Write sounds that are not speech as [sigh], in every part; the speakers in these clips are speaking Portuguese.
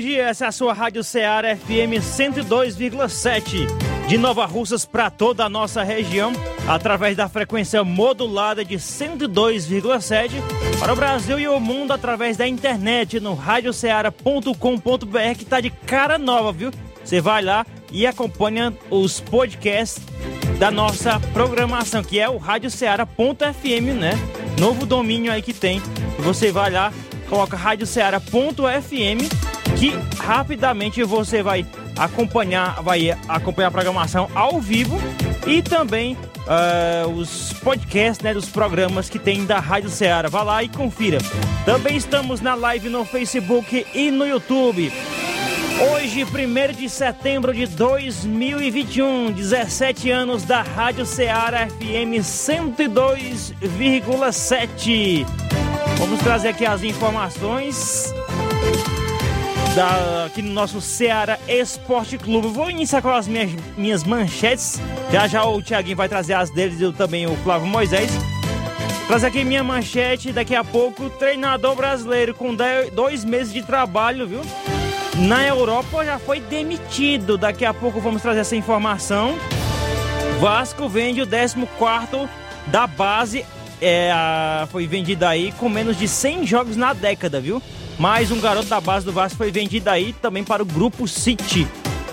Dia. Essa é a sua Rádio Ceará FM 102,7 de Nova Russas para toda a nossa região, através da frequência modulada de 102,7 para o Brasil e o mundo através da internet no radioceara.com.br que tá de cara nova, viu? Você vai lá e acompanha os podcasts da nossa programação, que é o radioceara.fm, né? Novo domínio aí que tem. Você vai lá coloca radioceara.fm que rapidamente você vai acompanhar, vai acompanhar a programação ao vivo e também uh, os podcasts né, dos programas que tem da Rádio Ceará. Vá lá e confira. Também estamos na live no Facebook e no YouTube. Hoje, 1 de setembro de 2021, 17 anos da Rádio Ceará FM 102,7. Vamos trazer aqui as informações da, aqui no nosso Ceará Esporte Clube. Vou iniciar com as minhas, minhas manchetes. Já já o Thiaguinho vai trazer as deles e também o Flávio Moisés. Trazer aqui minha manchete. Daqui a pouco, treinador brasileiro com dois meses de trabalho, viu? Na Europa já foi demitido. Daqui a pouco vamos trazer essa informação. Vasco vende o 14 da base é, foi vendida aí com menos de 100 jogos na década, viu? Mais um garoto da base do Vasco foi vendido aí também para o Grupo City.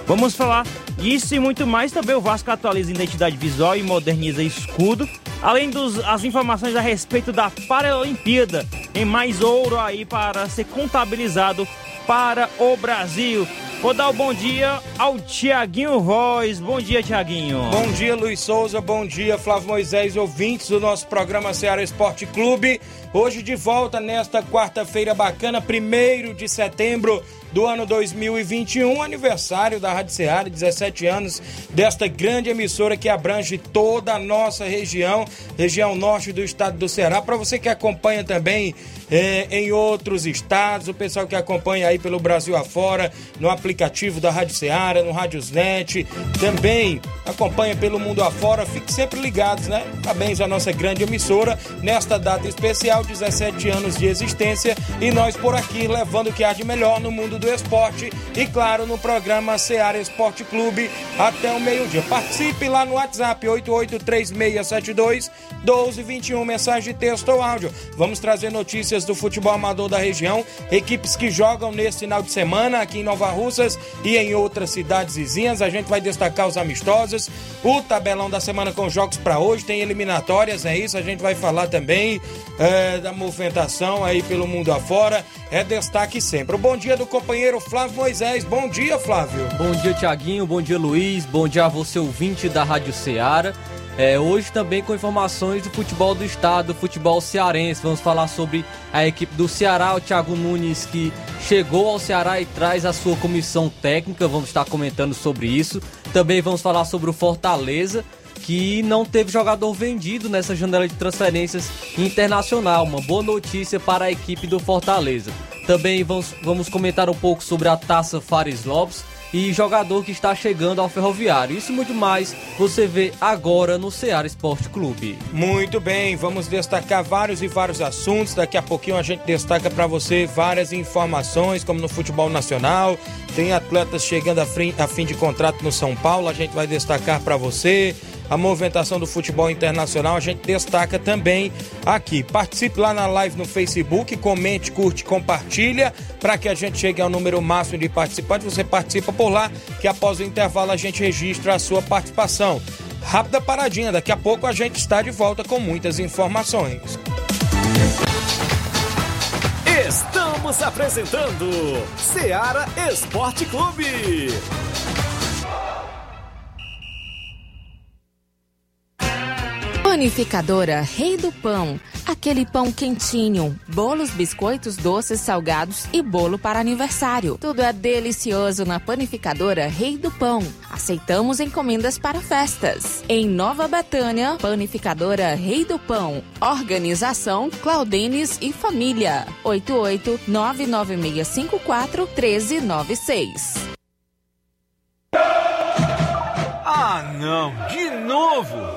Vamos falar isso e muito mais. Também o Vasco atualiza identidade visual e moderniza escudo. Além das informações a respeito da Paralimpíada, em mais ouro aí para ser contabilizado para o Brasil. Vou dar o bom dia ao Tiaguinho Voz. Bom dia, Tiaguinho. Bom dia, Luiz Souza. Bom dia, Flávio Moisés, ouvintes do nosso programa Ceará Esporte Clube. Hoje de volta nesta quarta-feira bacana, 1 de setembro do ano 2021, aniversário da Rádio Ceará, 17 anos desta grande emissora que abrange toda a nossa região, região norte do estado do Ceará. Para você que acompanha também é, em outros estados, o pessoal que acompanha aí pelo Brasil afora, no aplicativo da Rádio Ceará, no Rádiosnet, também acompanha pelo mundo afora, fique sempre ligados, né? Parabéns à nossa grande emissora nesta data especial, 17 anos de existência, e nós por aqui levando o que há de melhor no mundo do esporte e, claro, no programa Ceará Esporte Clube até o meio-dia. Participe lá no WhatsApp 883672 1221, mensagem de texto ou áudio. Vamos trazer notícias do futebol amador da região, equipes que jogam nesse final de semana aqui em Nova Russas e em outras cidades vizinhas. A gente vai destacar os amistosos, o tabelão da semana com jogos para hoje, tem eliminatórias, é isso. A gente vai falar também é, da movimentação aí pelo mundo afora. É destaque sempre. O bom dia do companheiro Flávio Moisés. Bom dia, Flávio. Bom dia, Tiaguinho. Bom dia, Luiz. Bom dia a você, ouvinte da Rádio Ceará. É, hoje também com informações do futebol do estado, do futebol cearense. Vamos falar sobre a equipe do Ceará, o Thiago Nunes que chegou ao Ceará e traz a sua comissão técnica. Vamos estar comentando sobre isso. Também vamos falar sobre o Fortaleza, que não teve jogador vendido nessa janela de transferências internacional. Uma boa notícia para a equipe do Fortaleza. Também vamos, vamos comentar um pouco sobre a taça Fares Lopes e jogador que está chegando ao Ferroviário. Isso e muito mais você vê agora no Ceará Esporte Clube. Muito bem, vamos destacar vários e vários assuntos. Daqui a pouquinho a gente destaca para você várias informações, como no futebol nacional. Tem atletas chegando a fim, a fim de contrato no São Paulo, a gente vai destacar para você. A movimentação do futebol internacional, a gente destaca também aqui. Participe lá na live no Facebook, comente, curte, compartilha, para que a gente chegue ao número máximo de participantes. Você participa por lá, que após o intervalo a gente registra a sua participação. Rápida paradinha, daqui a pouco a gente está de volta com muitas informações. Estamos apresentando Seara Esporte Clube. Panificadora Rei do Pão. Aquele pão quentinho, bolos, biscoitos, doces, salgados e bolo para aniversário. Tudo é delicioso na Panificadora Rei do Pão. Aceitamos encomendas para festas. Em Nova Betânia, Panificadora Rei do Pão. Organização Claudenes e Família. 88 99654 1396. Ah, não, de novo!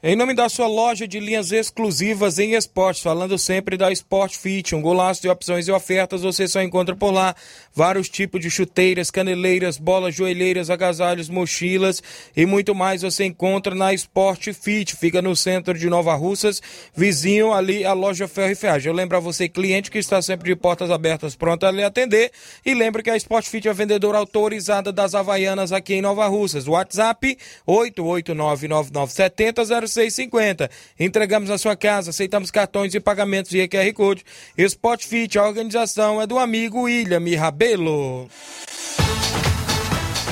Em nome da sua loja de linhas exclusivas em esportes, falando sempre da Sport Fit, um golaço de opções e ofertas, você só encontra por lá vários tipos de chuteiras, caneleiras, bolas, joelheiras, agasalhos, mochilas e muito mais você encontra na Sport Fit, fica no centro de Nova Russas, vizinho ali a loja Ferro e Ferragem. Eu lembro a você, cliente que está sempre de portas abertas, pronto a lhe atender, e lembra que a Sport Fit é a vendedora autorizada das Havaianas aqui em Nova Russas. WhatsApp 8899970 0650. Entregamos na sua casa, aceitamos cartões e pagamentos via QR Code. Spot Fit, a organização é do amigo William Rabelo.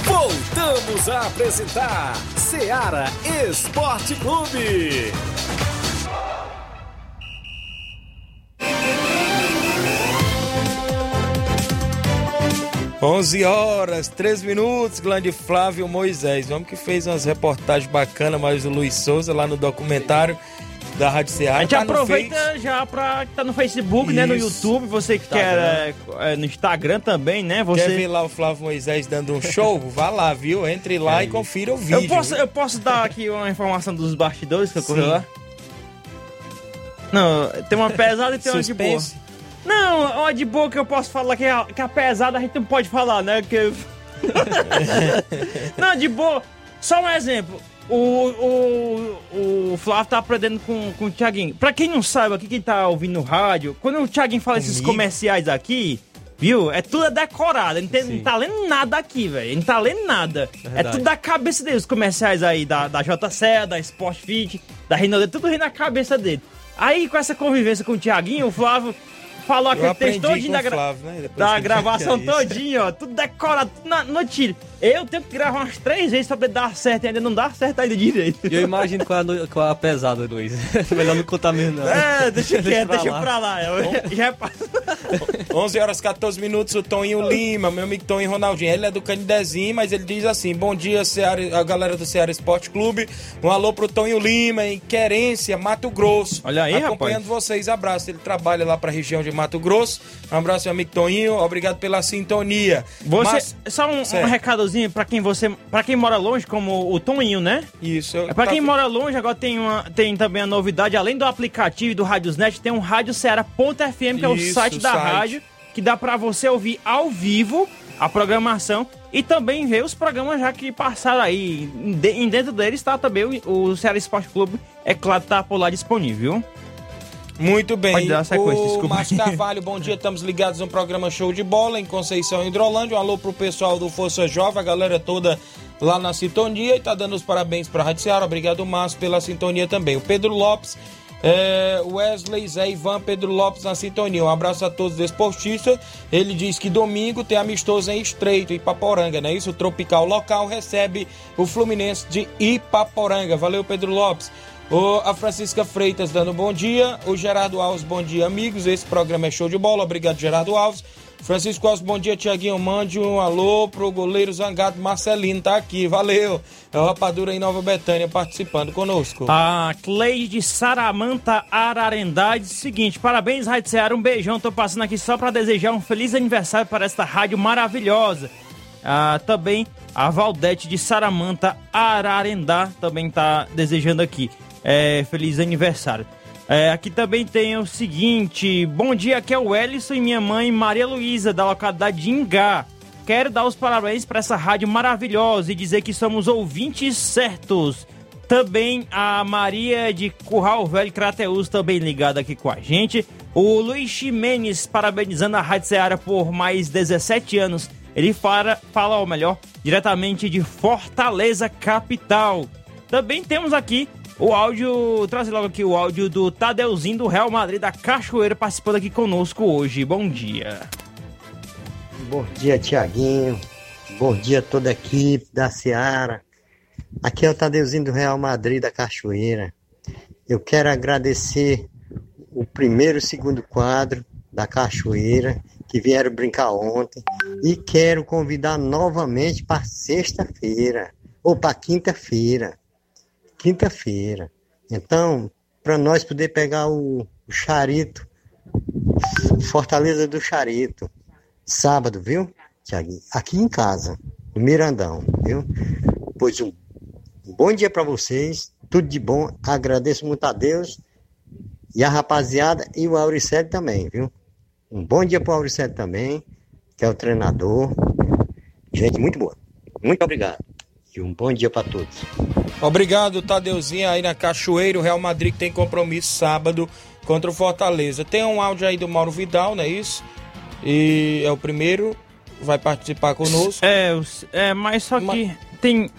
Voltamos a apresentar Seara Esporte Clube. 11 horas, 3 minutos, grande Flávio Moisés. Vamos que fez umas reportagens bacanas, mas o Luiz Souza lá no documentário da Rádio Ceará. A gente tá aproveita já pra tá no Facebook, Isso. né? No YouTube, você que quer é, no Instagram também, né? Você... Quer ver lá o Flávio Moisés dando um show? [laughs] Vá lá, viu? Entre lá é. e confira o vídeo. Eu posso, eu posso dar aqui uma informação dos bastidores que ocorreu lá? Não, tem uma pesada e tem uma de boa. Não, uma de boa que eu posso falar que a, que a pesada a gente não pode falar, né? Que... [laughs] [laughs] não, de boa. Só um exemplo. O, o, o Flávio tá aprendendo com, com o Thiaguinho. Pra quem não sabe aqui, quem tá ouvindo no rádio, quando o Thiaguinho fala Comigo? esses comerciais aqui, viu? É tudo decorado. Ele não, tá lendo nada aqui, velho. Ele não tá lendo nada. É, é, tudo da cabeça dele. Os comerciais aí da, da JC, da Sport Fit, da Renault, tudo rindo na cabeça dele. Aí, com essa convivência com o Thiaguinho, o Flávio falou aquele texto todinho da, gra Flávio, né? da gravação todinho, ó. Tudo decorado, tudo na, no tiro. Eu tenho que gravar umas três vezes pra dar certo e ainda não dá certo ainda direito. E eu imagino qual a, qual a pesada, Luiz. [laughs] Melhor não contar mesmo, não. É, deixa quieto, deixa pra lá. Eu, [laughs] já é 11 horas 14 minutos, o Toninho Lima, meu amigo Toninho Ronaldinho. Ele é do Canidezinho, mas ele diz assim: Bom dia, Ceará, a galera do Ceará Esporte Clube. Um alô pro Toninho Lima, em Querência, Mato Grosso. Olha aí, Acompanhando rapaz. vocês, abraço. Ele trabalha lá pra região de Mato Grosso. Um abraço, meu amigo Toninho. Obrigado pela sintonia. Você, Mas, só um, um recadozinho pra quem você. para quem mora longe, como o Toninho, né? Isso. É pra quem mora longe, agora tem, uma, tem também a novidade, além do aplicativo e do Radiosnet, tem um Rádio Ceará.fm, que é o Isso, site da site. rádio, que dá pra você ouvir ao vivo a programação e também ver os programas já que passaram aí. E dentro deles está também o, o Ceará Esporte Clube, é claro, tá por lá disponível. Muito bem. Pode dar sequência, o desculpa. Márcio Carvalho, bom [laughs] dia. Estamos ligados no programa Show de Bola em Conceição Hidrolândia. Um alô pro pessoal do Força Jovem, a galera toda lá na sintonia e tá dando os parabéns para a Rádio Ceará. Obrigado, Márcio, pela sintonia também. O Pedro Lopes, é, Wesley, Zé Ivan, Pedro Lopes na sintonia. Um abraço a todos os esportistas. Ele diz que domingo tem amistoso em Estreito, Ipaporanga, não é isso? O Tropical Local recebe o Fluminense de Ipaporanga. Valeu, Pedro Lopes. O, a Francisca Freitas dando bom dia. O Gerardo Alves, bom dia, amigos. Esse programa é show de bola. Obrigado, Gerardo Alves. Francisco Costa, bom dia, Tiaguinho. Mande um alô pro goleiro zangado Marcelino, tá aqui, valeu. É o Rapadura em Nova Betânia participando conosco. A Cleide Saramanta Ararendá diz o seguinte: parabéns, Rádio Ceará, um beijão. Tô passando aqui só para desejar um feliz aniversário para esta rádio maravilhosa. Ah, também a Valdete de Saramanta Ararendá também tá desejando aqui. É, feliz aniversário. É, aqui também tem o seguinte: bom dia, aqui é o Ellison e minha mãe Maria Luísa, da localidade de Ingá. Quero dar os parabéns para essa rádio maravilhosa e dizer que somos ouvintes certos. Também a Maria de Curral Velho Crateus também ligada aqui com a gente. O Luiz Ximenes parabenizando a Rádio Ceará por mais 17 anos. Ele fala, fala ou melhor, diretamente de Fortaleza, capital. Também temos aqui o áudio, traz logo aqui o áudio do Tadeuzinho do Real Madrid da Cachoeira participando aqui conosco hoje. Bom dia. Bom dia, Tiaguinho. Bom dia a toda a equipe da Seara. Aqui é o Tadeuzinho do Real Madrid da Cachoeira. Eu quero agradecer o primeiro e segundo quadro da Cachoeira que vieram brincar ontem e quero convidar novamente para sexta-feira ou para quinta-feira quinta-feira. Então, para nós poder pegar o, o Charito, Fortaleza do Charito, sábado, viu? Aqui em casa, no Mirandão, viu? Pois um, bom dia para vocês, tudo de bom, agradeço muito a Deus e a rapaziada e o Auricélio também, viu? Um bom dia para o também, que é o treinador. Gente muito boa. Muito obrigado. E um bom dia para todos. Obrigado, Tadeuzinho, aí na Cachoeira. O Real Madrid tem compromisso sábado contra o Fortaleza. Tem um áudio aí do Mauro Vidal, não é isso? E é o primeiro, vai participar conosco. É, é mas só que mas... tem.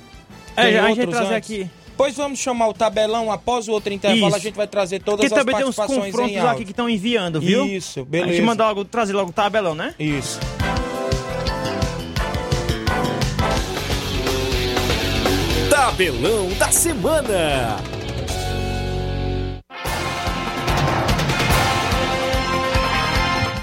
É, tem a gente vai trazer antes. aqui. Pois vamos chamar o tabelão após o outro intervalo, Isso. a gente vai trazer todas Porque as também participações tem uns confrontos aqui que estão enviando, viu? Isso, beleza. A gente manda logo, trazer logo o tabelão, né? Isso. Tabelão da Semana.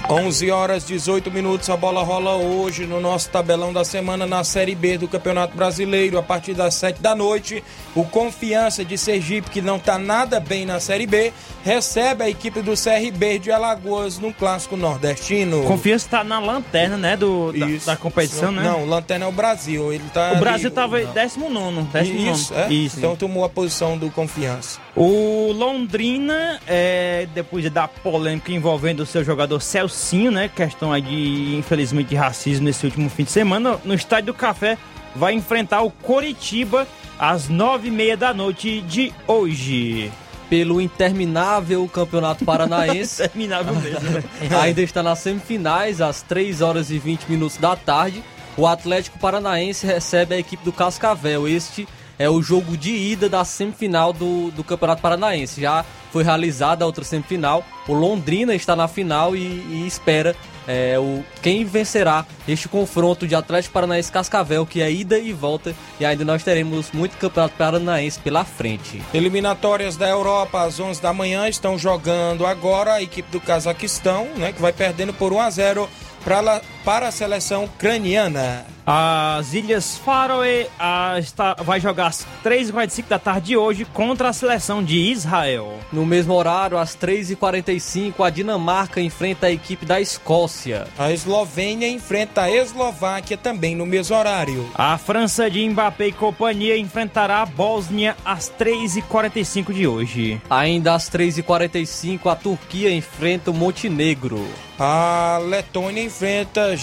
11 horas 18 minutos, a bola rola hoje no nosso tabelão da semana na Série B do Campeonato Brasileiro. A partir das 7 da noite, o Confiança de Sergipe, que não está nada bem na Série B, recebe a equipe do CRB de Alagoas no Clássico Nordestino. Confiança está na lanterna, né, do, da, da, competição, não, né? Não, lanterna é o Brasil. Ele tá o Brasil estava 19 Isso, é? Isso, então tomou a posição do Confiança. O Londrina, é, depois da polêmica envolvendo o seu jogador Celcinho, né? Questão aí de, infelizmente, de racismo nesse último fim de semana, no Estádio do Café vai enfrentar o Coritiba às nove e meia da noite de hoje. Pelo interminável Campeonato Paranaense. [laughs] interminável mesmo. [laughs] ainda está nas semifinais, às 3 horas e 20 minutos da tarde. O Atlético Paranaense recebe a equipe do Cascavel. Este é o jogo de ida da semifinal do, do Campeonato Paranaense. Já foi realizada a outra semifinal. O Londrina está na final e, e espera é, o, quem vencerá este confronto de Atlético Paranaense Cascavel, que é ida e volta. E ainda nós teremos muito Campeonato Paranaense pela frente. Eliminatórias da Europa às 11 da manhã estão jogando agora a equipe do Cazaquistão, né, que vai perdendo por 1 a 0 para, para a seleção ucraniana. As Ilhas Faroe a, está, vai jogar às 3h45 da tarde de hoje contra a seleção de Israel. No mesmo horário, às 3h45, a Dinamarca enfrenta a equipe da Escócia. A Eslovênia enfrenta a Eslováquia também no mesmo horário. A França de Mbappé e companhia enfrentará a Bósnia às 3h45 de hoje. Ainda às 3h45, a Turquia enfrenta o Montenegro. A Letônia enfrenta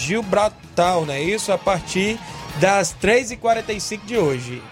Gibraltar, não é isso? A partir das 3h45 de hoje.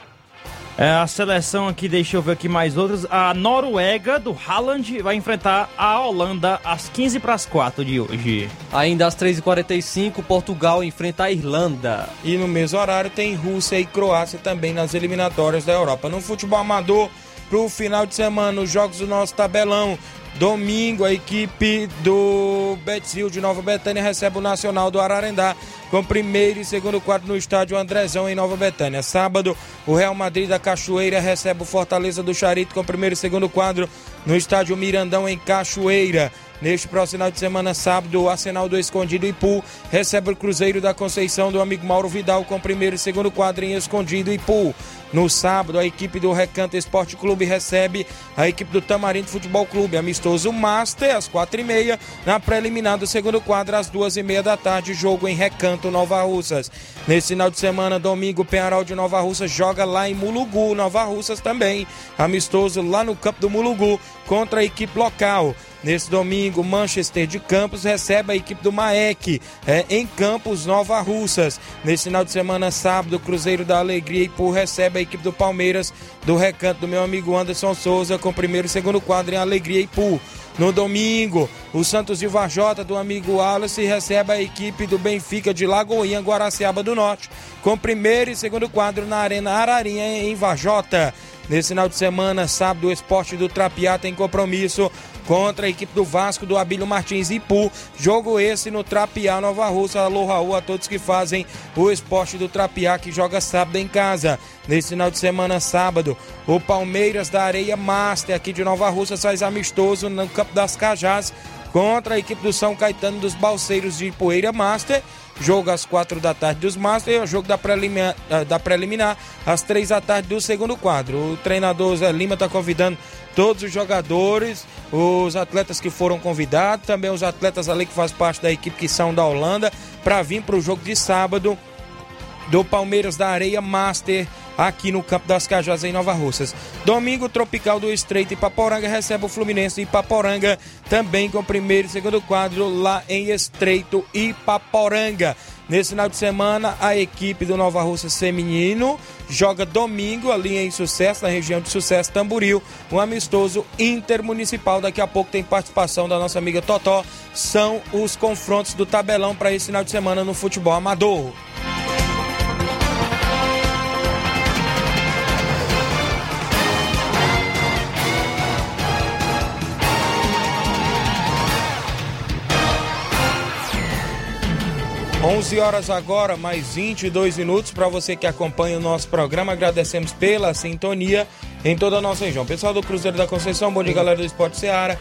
É, a seleção aqui, deixa eu ver aqui mais outras. A Noruega do Haaland vai enfrentar a Holanda às 15 para as 4 de hoje. Ainda às 3h45, Portugal enfrenta a Irlanda. E no mesmo horário tem Rússia e Croácia também nas eliminatórias da Europa. No futebol amador, para o final de semana, os jogos do nosso tabelão. Domingo, a equipe do Betzil de Nova Betânia recebe o Nacional do Ararendá com primeiro e segundo quadro no estádio Andrezão em Nova Betânia. Sábado, o Real Madrid da Cachoeira recebe o Fortaleza do Charito com primeiro e segundo quadro no estádio Mirandão em Cachoeira. Neste próximo final de semana, sábado, o Arsenal do Escondido Ipu recebe o Cruzeiro da Conceição do amigo Mauro Vidal com primeiro e segundo quadro em Escondido Ipu. No sábado, a equipe do Recanto Esporte Clube recebe a equipe do Tamarindo Futebol Clube, amistoso Master, às quatro e meia, na preliminar do segundo quadro, às duas e meia da tarde, jogo em Recanto, Nova Russas. Nesse final de semana, domingo, o Penharal de Nova Russas joga lá em Mulugu, Nova Russas também, amistoso lá no campo do Mulugu, contra a equipe local. Nesse domingo, Manchester de Campos recebe a equipe do Maek é, em Campos, Nova Russas. Nesse final de semana, sábado, Cruzeiro da Alegria e Ipu recebe a equipe do Palmeiras do recanto do meu amigo Anderson Souza com primeiro e segundo quadro em Alegria e Ipu. No domingo, o Santos de Varjota do amigo Wallace recebe a equipe do Benfica de Lagoinha, Guaraciaba do Norte, com primeiro e segundo quadro na Arena Ararinha em Varjota. Nesse final de semana, sábado, o esporte do Trapiá tem compromisso contra a equipe do Vasco do Abílio Martins Ipu. Jogo esse no Trapiá, Nova Russa. Alô, Raul, a todos que fazem o esporte do Trapiá, que joga sábado em casa. Nesse final de semana, sábado, o Palmeiras da Areia Master, aqui de Nova Russa, faz amistoso no Campo das Cajás contra a equipe do São Caetano dos Balseiros de Poeira Master. Jogo às quatro da tarde dos Master e o jogo da preliminar, da preliminar às três da tarde do segundo quadro. O treinador Zé Lima está convidando todos os jogadores, os atletas que foram convidados, também os atletas ali que fazem parte da equipe que são da Holanda, para vir para o jogo de sábado do Palmeiras da Areia Master aqui no Campo das Cajás em Nova Russas. Domingo Tropical do Estreito Ipaporanga recebe o Fluminense Ipaporanga também com primeiro e segundo quadro lá em Estreito Ipaporanga. Nesse final de semana, a equipe do Nova Russa Feminino joga domingo ali em Sucesso, na região de Sucesso Tamboril, um amistoso intermunicipal. Daqui a pouco tem participação da nossa amiga Totó. São os confrontos do tabelão para esse final de semana no futebol amador. 11 horas agora, mais 22 minutos para você que acompanha o nosso programa. Agradecemos pela sintonia em toda a nossa região. Pessoal do Cruzeiro da Conceição, bom dia, galera do Esporte Seara.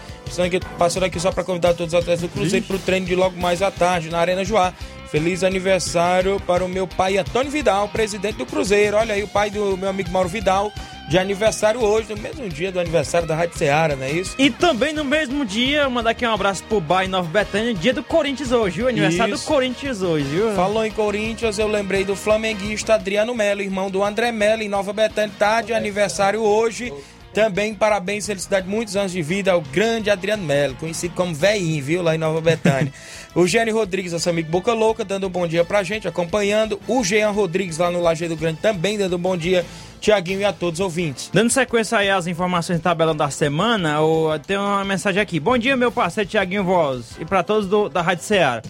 Passando aqui só para convidar todos os atletas do Cruzeiro para o treino de logo mais à tarde na Arena Joá. Feliz aniversário para o meu pai Antônio Vidal, presidente do Cruzeiro. Olha aí, o pai do meu amigo Mauro Vidal de aniversário hoje, no mesmo dia do aniversário da Rádio Ceará, não é isso? E também no mesmo dia, mandar aqui um abraço pro Bai Nova Betânia, dia do Corinthians hoje, viu? Aniversário isso. do Corinthians hoje, viu? Falou em Corinthians, eu lembrei do flamenguista Adriano Melo, irmão do André Melo, em Nova Betânia, tá de aniversário hoje. Também parabéns, felicidade, muitos anos de vida ao grande Adriano Melo, conhecido como Veinho, viu, lá em Nova Betânia. [laughs] o Gênio Rodrigues, nosso amigo Boca Louca, dando um bom dia pra gente, acompanhando. O Jean Rodrigues, lá no Lajeado Grande, também dando um bom dia Tiaguinho e a todos os ouvintes. Dando sequência aí às informações do tabelão da semana, tem uma mensagem aqui. Bom dia, meu parceiro Tiaguinho Voz e para todos do, da Rádio Ceará.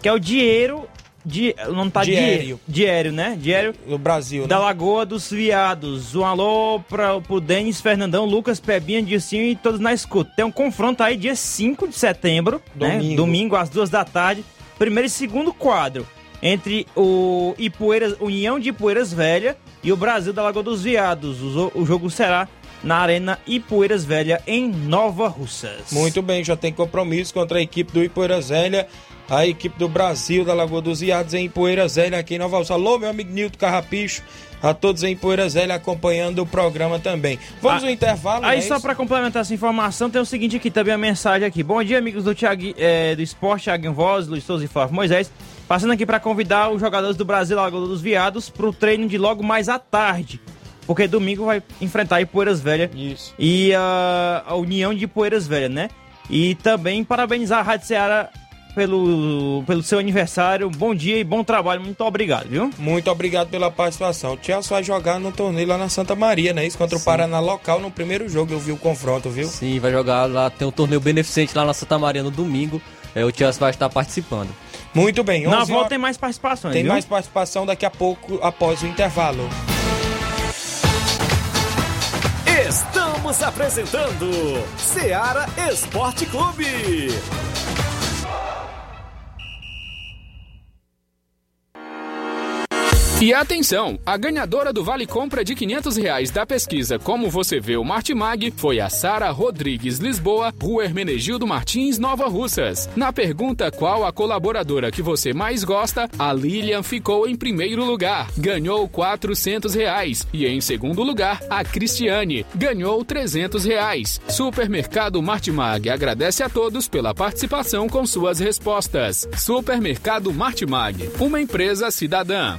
Que é o dinheiro Di, não tá diário. Diário, né? Diário. Do Brasil, Da né? Lagoa dos Viados. Um alô pra, pro Denis Fernandão, Lucas Pebinha, Dilcinho e todos na escuta. Tem um confronto aí dia 5 de setembro. Domingo. Né? Domingo, às duas da tarde. Primeiro e segundo quadro. Entre o Ipueiras, União de Ipueiras Velha e o Brasil da Lagoa dos Viados. O, o jogo será na Arena Ipueiras Velha, em Nova Russas. Muito bem, já tem compromisso contra a equipe do Ipueiras Velha, a equipe do Brasil da Lagoa dos Viados em Ipueiras Velha, aqui em Nova Russas. Alô, meu amigo Nilton Carrapicho, a todos em Ipueiras Velha acompanhando o programa também. Vamos ah, ao intervalo, Aí, né? só para complementar essa informação, tem o seguinte aqui também, a mensagem aqui. Bom dia, amigos do, Thiago, é, do Esporte, Thiago Voz, Luiz Souza e Flávio Moisés. Passando aqui para convidar os jogadores do Brasil Lagoa dos Viados para o treino de logo mais à tarde. Porque domingo vai enfrentar Ipueiras Velha. Isso. E a, a União de Ipueiras Velha, né? E também parabenizar a Rádio Ceará pelo, pelo seu aniversário. Bom dia e bom trabalho. Muito obrigado, viu? Muito obrigado pela participação. O Chelsea vai jogar no torneio lá na Santa Maria, né? Isso contra Sim. o Paraná local no primeiro jogo. Eu vi o confronto, viu? Sim, vai jogar lá. Tem um torneio beneficente lá na Santa Maria no domingo. É, o Chelsea vai estar participando. Muito bem. Na volta horas... tem mais participações. Tem viu? mais participação daqui a pouco, após o intervalo. Estamos Estamos apresentando Seara Esporte Clube. E atenção, a ganhadora do Vale Compra de 500 reais da pesquisa Como Você Vê o Martimag foi a Sara Rodrigues Lisboa, Rua Hermenegildo Martins, Nova Russas. Na pergunta qual a colaboradora que você mais gosta, a Lilian ficou em primeiro lugar, ganhou 400 reais. E em segundo lugar, a Cristiane, ganhou 300 reais. Supermercado Martimag agradece a todos pela participação com suas respostas. Supermercado Martimag, uma empresa cidadã.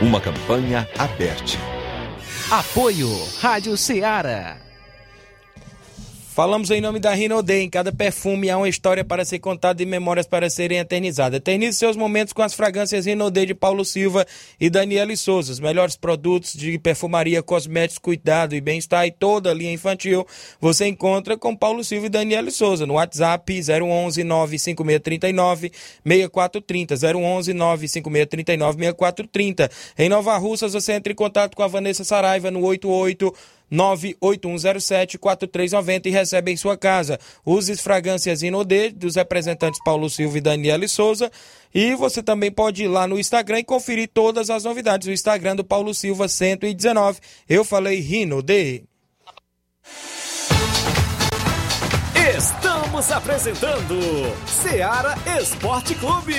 Uma campanha aberta. Apoio Rádio Ceará. Falamos em nome da Rinode. Em cada perfume há uma história para ser contada e memórias para serem eternizadas. Eternize seus momentos com as fragrâncias Rinode de Paulo Silva e Daniele Souza. Os melhores produtos de perfumaria, cosméticos, cuidado e bem-estar e toda a linha infantil você encontra com Paulo Silva e Daniele Souza no WhatsApp 011 95639 6430. 011 95639 6430. Em Nova Russas você entra em contato com a Vanessa Saraiva no 88 98107-4390 e recebe em sua casa. Use fragrâncias Inodê dos representantes Paulo Silva e Daniele Souza. E você também pode ir lá no Instagram e conferir todas as novidades. O Instagram do Paulo Silva 119. Eu falei Rinodê. Estamos apresentando Seara Esporte Clube.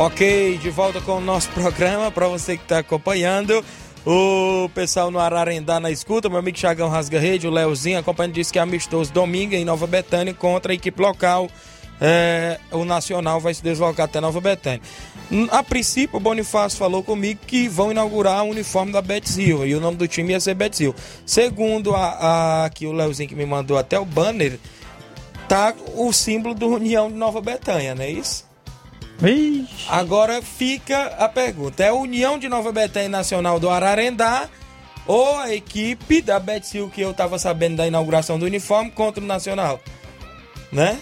Ok, de volta com o nosso [laughs] programa, para você que está acompanhando. O pessoal no Ararendá na escuta, meu amigo Chagão Rasga Rede, o Leozinho, acompanhando, disse que é amistoso domingo em Nova Betânia contra a equipe local. É, o Nacional vai se deslocar até Nova Betânia. A princípio, o Bonifácio falou comigo que vão inaugurar o uniforme da Betzil e o nome do time ia ser Betzil. Segundo a, a, aqui o Leozinho que me mandou até o banner, tá o símbolo do União de Nova Betânia, não é isso? Ixi. Agora fica a pergunta: é a União de Nova Betânia Nacional do Ararendá ou a equipe da Betsil que eu tava sabendo da inauguração do uniforme contra o Nacional? Né?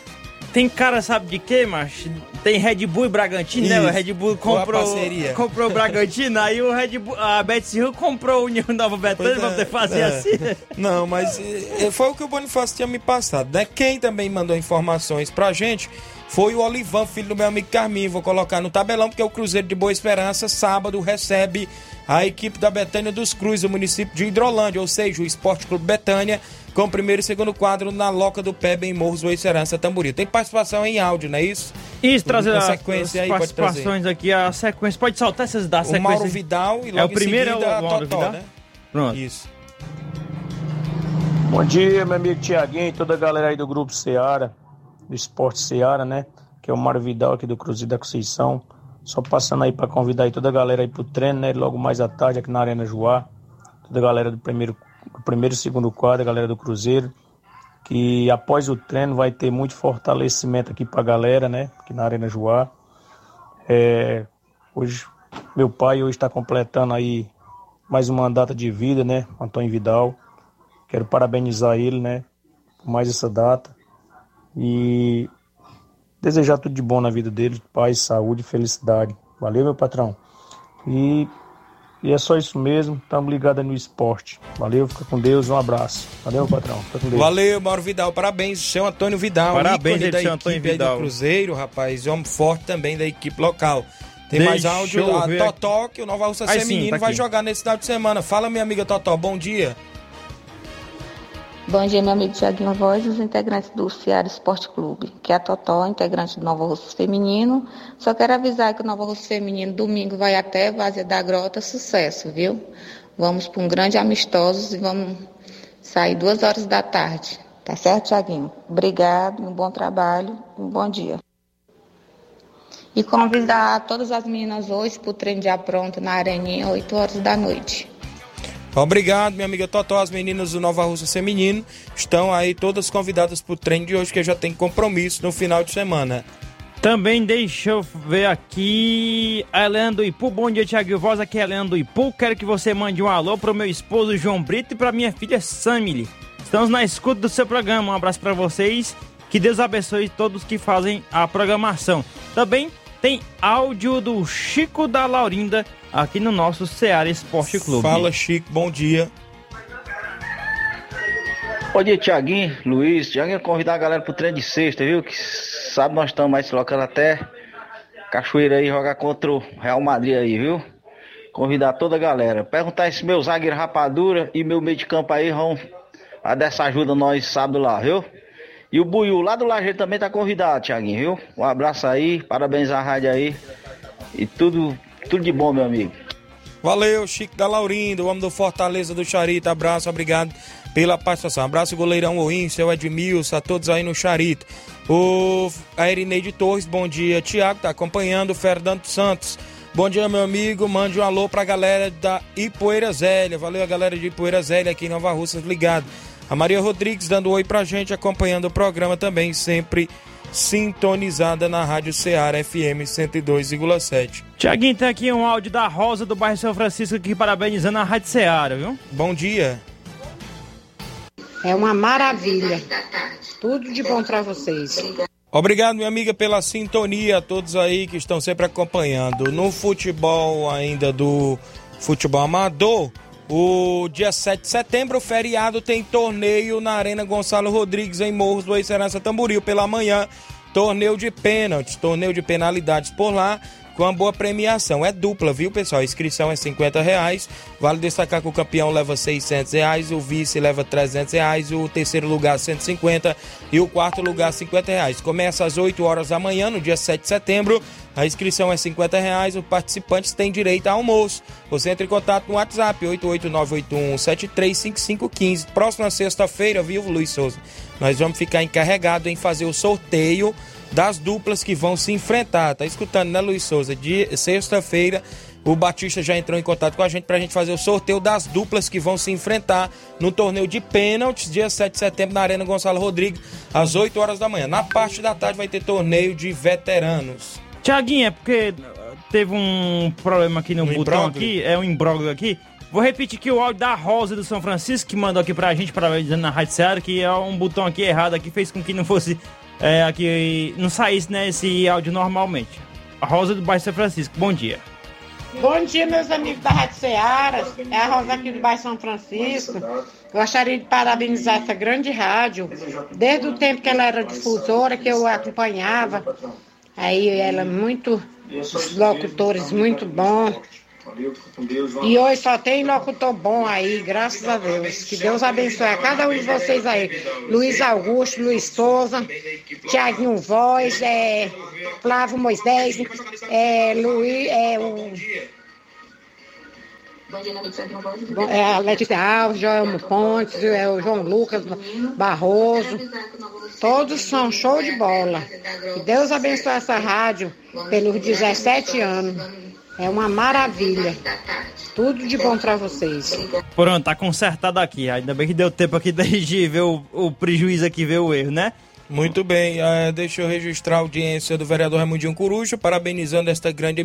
Tem cara, sabe de quê, macho? Tem Red Bull e Bragantino, né? O Isso. Red Bull comprou, comprou o Bragantino, aí o Red Bull, a Betis Rio comprou o União Nova Betânia, Pois vamos é, ter fazer é. assim. Não, mas eh, foi o que o Bonifácio tinha me passado, né? Quem também mandou informações pra gente foi o Olivan, filho do meu amigo Carminho. Vou colocar no tabelão, porque o Cruzeiro de Boa Esperança, sábado, recebe a equipe da Betânia dos Cruz, do município de Hidrolândia, ou seja, o Esporte Clube Betânia, com o primeiro e segundo quadro na Loca do Pé, em Morros, Boa Esperança, Tamboril. Tem participação em áudio, não é isso? Isso, trazer as, sequência as aí, trazer. participações aqui, a sequência. Pode soltar essas da O sequência. Mauro Vidal e logo É o primeiro em seguida é o a Mauro Totó, Vidal? né? Pronto. Isso. Bom dia, meu amigo Tiaguinho e toda a galera aí do Grupo Seara, do Esporte Seara, né? Que é o Mário Vidal aqui do Cruzeiro da Conceição. Só passando aí para convidar aí toda a galera aí pro treino, né? Logo mais à tarde aqui na Arena Joá. Toda a galera do primeiro, do primeiro e segundo quadro, a galera do Cruzeiro. Que após o treino vai ter muito fortalecimento aqui pra galera, né? Aqui na Arena Joá. É, hoje, meu pai hoje está completando aí mais uma data de vida, né? Antônio Vidal. Quero parabenizar ele, né? Por mais essa data. E desejar tudo de bom na vida dele, paz, saúde e felicidade. Valeu, meu patrão. E, e é só isso mesmo. Estamos ligados no esporte. Valeu, fica com Deus. Um abraço. Valeu, meu patrão. Fica com Deus. Valeu, Mauro Vidal. Parabéns, seu Antônio Vidal. Parabéns, da seu equipe Antônio aí Vidal. do Cruzeiro, rapaz. Homem forte também da equipe local. Tem Deixa mais áudio. A ver Totó, que o Nova Russa Feminino tá vai jogar nesse final de semana. Fala, minha amiga Totó. Bom dia. Bom dia, meu amigo Tiaguinho Voz os integrantes do Ceará Esporte Clube, que é a Totó, integrante do Nova Russa Feminino. Só quero avisar que o Nova Russa Feminino domingo vai até Vazia da Grota, sucesso, viu? Vamos para um grande amistosos e vamos sair duas horas da tarde. Tá certo, Tiaguinho? Obrigado, um bom trabalho, um bom dia. E convidar todas as meninas hoje para o trem de apronto na Areninha, 8 horas da noite. Obrigado, minha amiga Totó. As meninas do Nova Rússia Feminino estão aí todas convidadas para o treino de hoje, que já tem compromisso no final de semana. Também deixa eu ver aqui. A Helena do Ipu. Bom dia, Thiago Voz. Aqui é a Helena do Ipu. Quero que você mande um alô pro meu esposo João Brito e pra minha filha Samily. Estamos na escuta do seu programa. Um abraço para vocês. Que Deus abençoe todos que fazem a programação. Também tem áudio do Chico da Laurinda aqui no nosso Ceará Esporte Clube. Fala, Chico. Bom dia. Bom dia, Tiaguinho, Luiz. Tiaguinho, convidar a galera pro treino de sexta, viu? Que sabe nós estamos aí se locando até Cachoeira aí jogar contra o Real Madrid aí, viu? Convidar toda a galera. Perguntar se meu zagueiro rapadura e meu meio de campo aí vão a dessa ajuda nós sábado lá, viu? E o Buiu lá do Lajeiro também tá convidado, Tiaguinho, viu? Um abraço aí, parabéns à rádio aí. E tudo, tudo de bom, meu amigo. Valeu, Chico da Laurindo, o homem do Fortaleza do Charito. Abraço, obrigado pela participação. Abraço, goleirão Oim, seu Edmilson, a todos aí no Charito. O Erineide Torres, bom dia. Tiago tá acompanhando. O Fernando Santos, bom dia, meu amigo. Mande um alô pra galera da Ipoeira Zélia. Valeu a galera de Ipoeira Zélia aqui em Nova Russas, ligado. A Maria Rodrigues dando um oi pra gente, acompanhando o programa também, sempre sintonizada na Rádio Ceará FM 102,7. Tiaguinho, tem aqui um áudio da Rosa do bairro São Francisco aqui parabenizando a Rádio Ceará, viu? Bom dia. É uma maravilha. Tudo de bom para vocês. Obrigado, minha amiga, pela sintonia, a todos aí que estão sempre acompanhando. No futebol ainda do futebol amador, o dia 7 de setembro, feriado, tem torneio na Arena Gonçalo Rodrigues, em Morros do Ex-Serança Tamboril, pela manhã. Torneio de pênaltis, torneio de penalidades por lá, com uma boa premiação. É dupla, viu, pessoal? A inscrição é 50 reais. Vale destacar que o campeão leva 600 reais, o vice leva 300 reais, o terceiro lugar 150 e o quarto lugar 50 reais. Começa às 8 horas da manhã, no dia 7 de setembro. A inscrição é 50 reais, os participantes têm direito a almoço. Você entra em contato no WhatsApp 88981735515. Próxima sexta-feira, viu, Luiz Souza? Nós vamos ficar encarregados em fazer o sorteio das duplas que vão se enfrentar. Tá escutando, né, Luiz Souza? De sexta-feira, o Batista já entrou em contato com a gente pra gente fazer o sorteio das duplas que vão se enfrentar no torneio de pênaltis, dia 7 de setembro, na Arena Gonçalo Rodrigues, às 8 horas da manhã. Na parte da tarde vai ter torneio de veteranos. Tiaguinho, é porque teve um problema aqui no Um botão imbróglio? aqui, é um imbróglio aqui. Vou repetir aqui o áudio da Rosa do São Francisco, que mandou aqui pra gente, parabenizando na Rádio Seara, que é um botão aqui errado aqui, fez com que não fosse, é, aqui, não saísse, né, esse áudio normalmente. A Rosa do bairro São Francisco, bom dia. Bom dia, meus amigos da Rádio Ceará. É a Rosa aqui do bairro São Francisco. Gostaria de parabenizar essa grande rádio. Desde o tempo que ela era difusora, que eu acompanhava. Aí ela muito, os locutores muito bons. E hoje só tem locutor bom aí, graças a Deus. Que Deus abençoe a cada um de vocês aí. Luiz Augusto, Luiz Souza, Tiaguinho Voz, é, Flávio Moisés, é, Luiz, é, o, é, Letícia Alves, Joelmo Pontes, é, o João Lucas Barroso. Todos são show de bola. Deus abençoe essa rádio pelos 17 anos. É uma maravilha. Tudo de bom pra vocês. Pronto, tá consertado aqui. Ainda bem que deu tempo aqui da gente ver o, o prejuízo aqui, ver o erro, né? Muito bem, eh, deixa eu registrar a audiência do vereador Raimundinho Coruja, parabenizando esta grande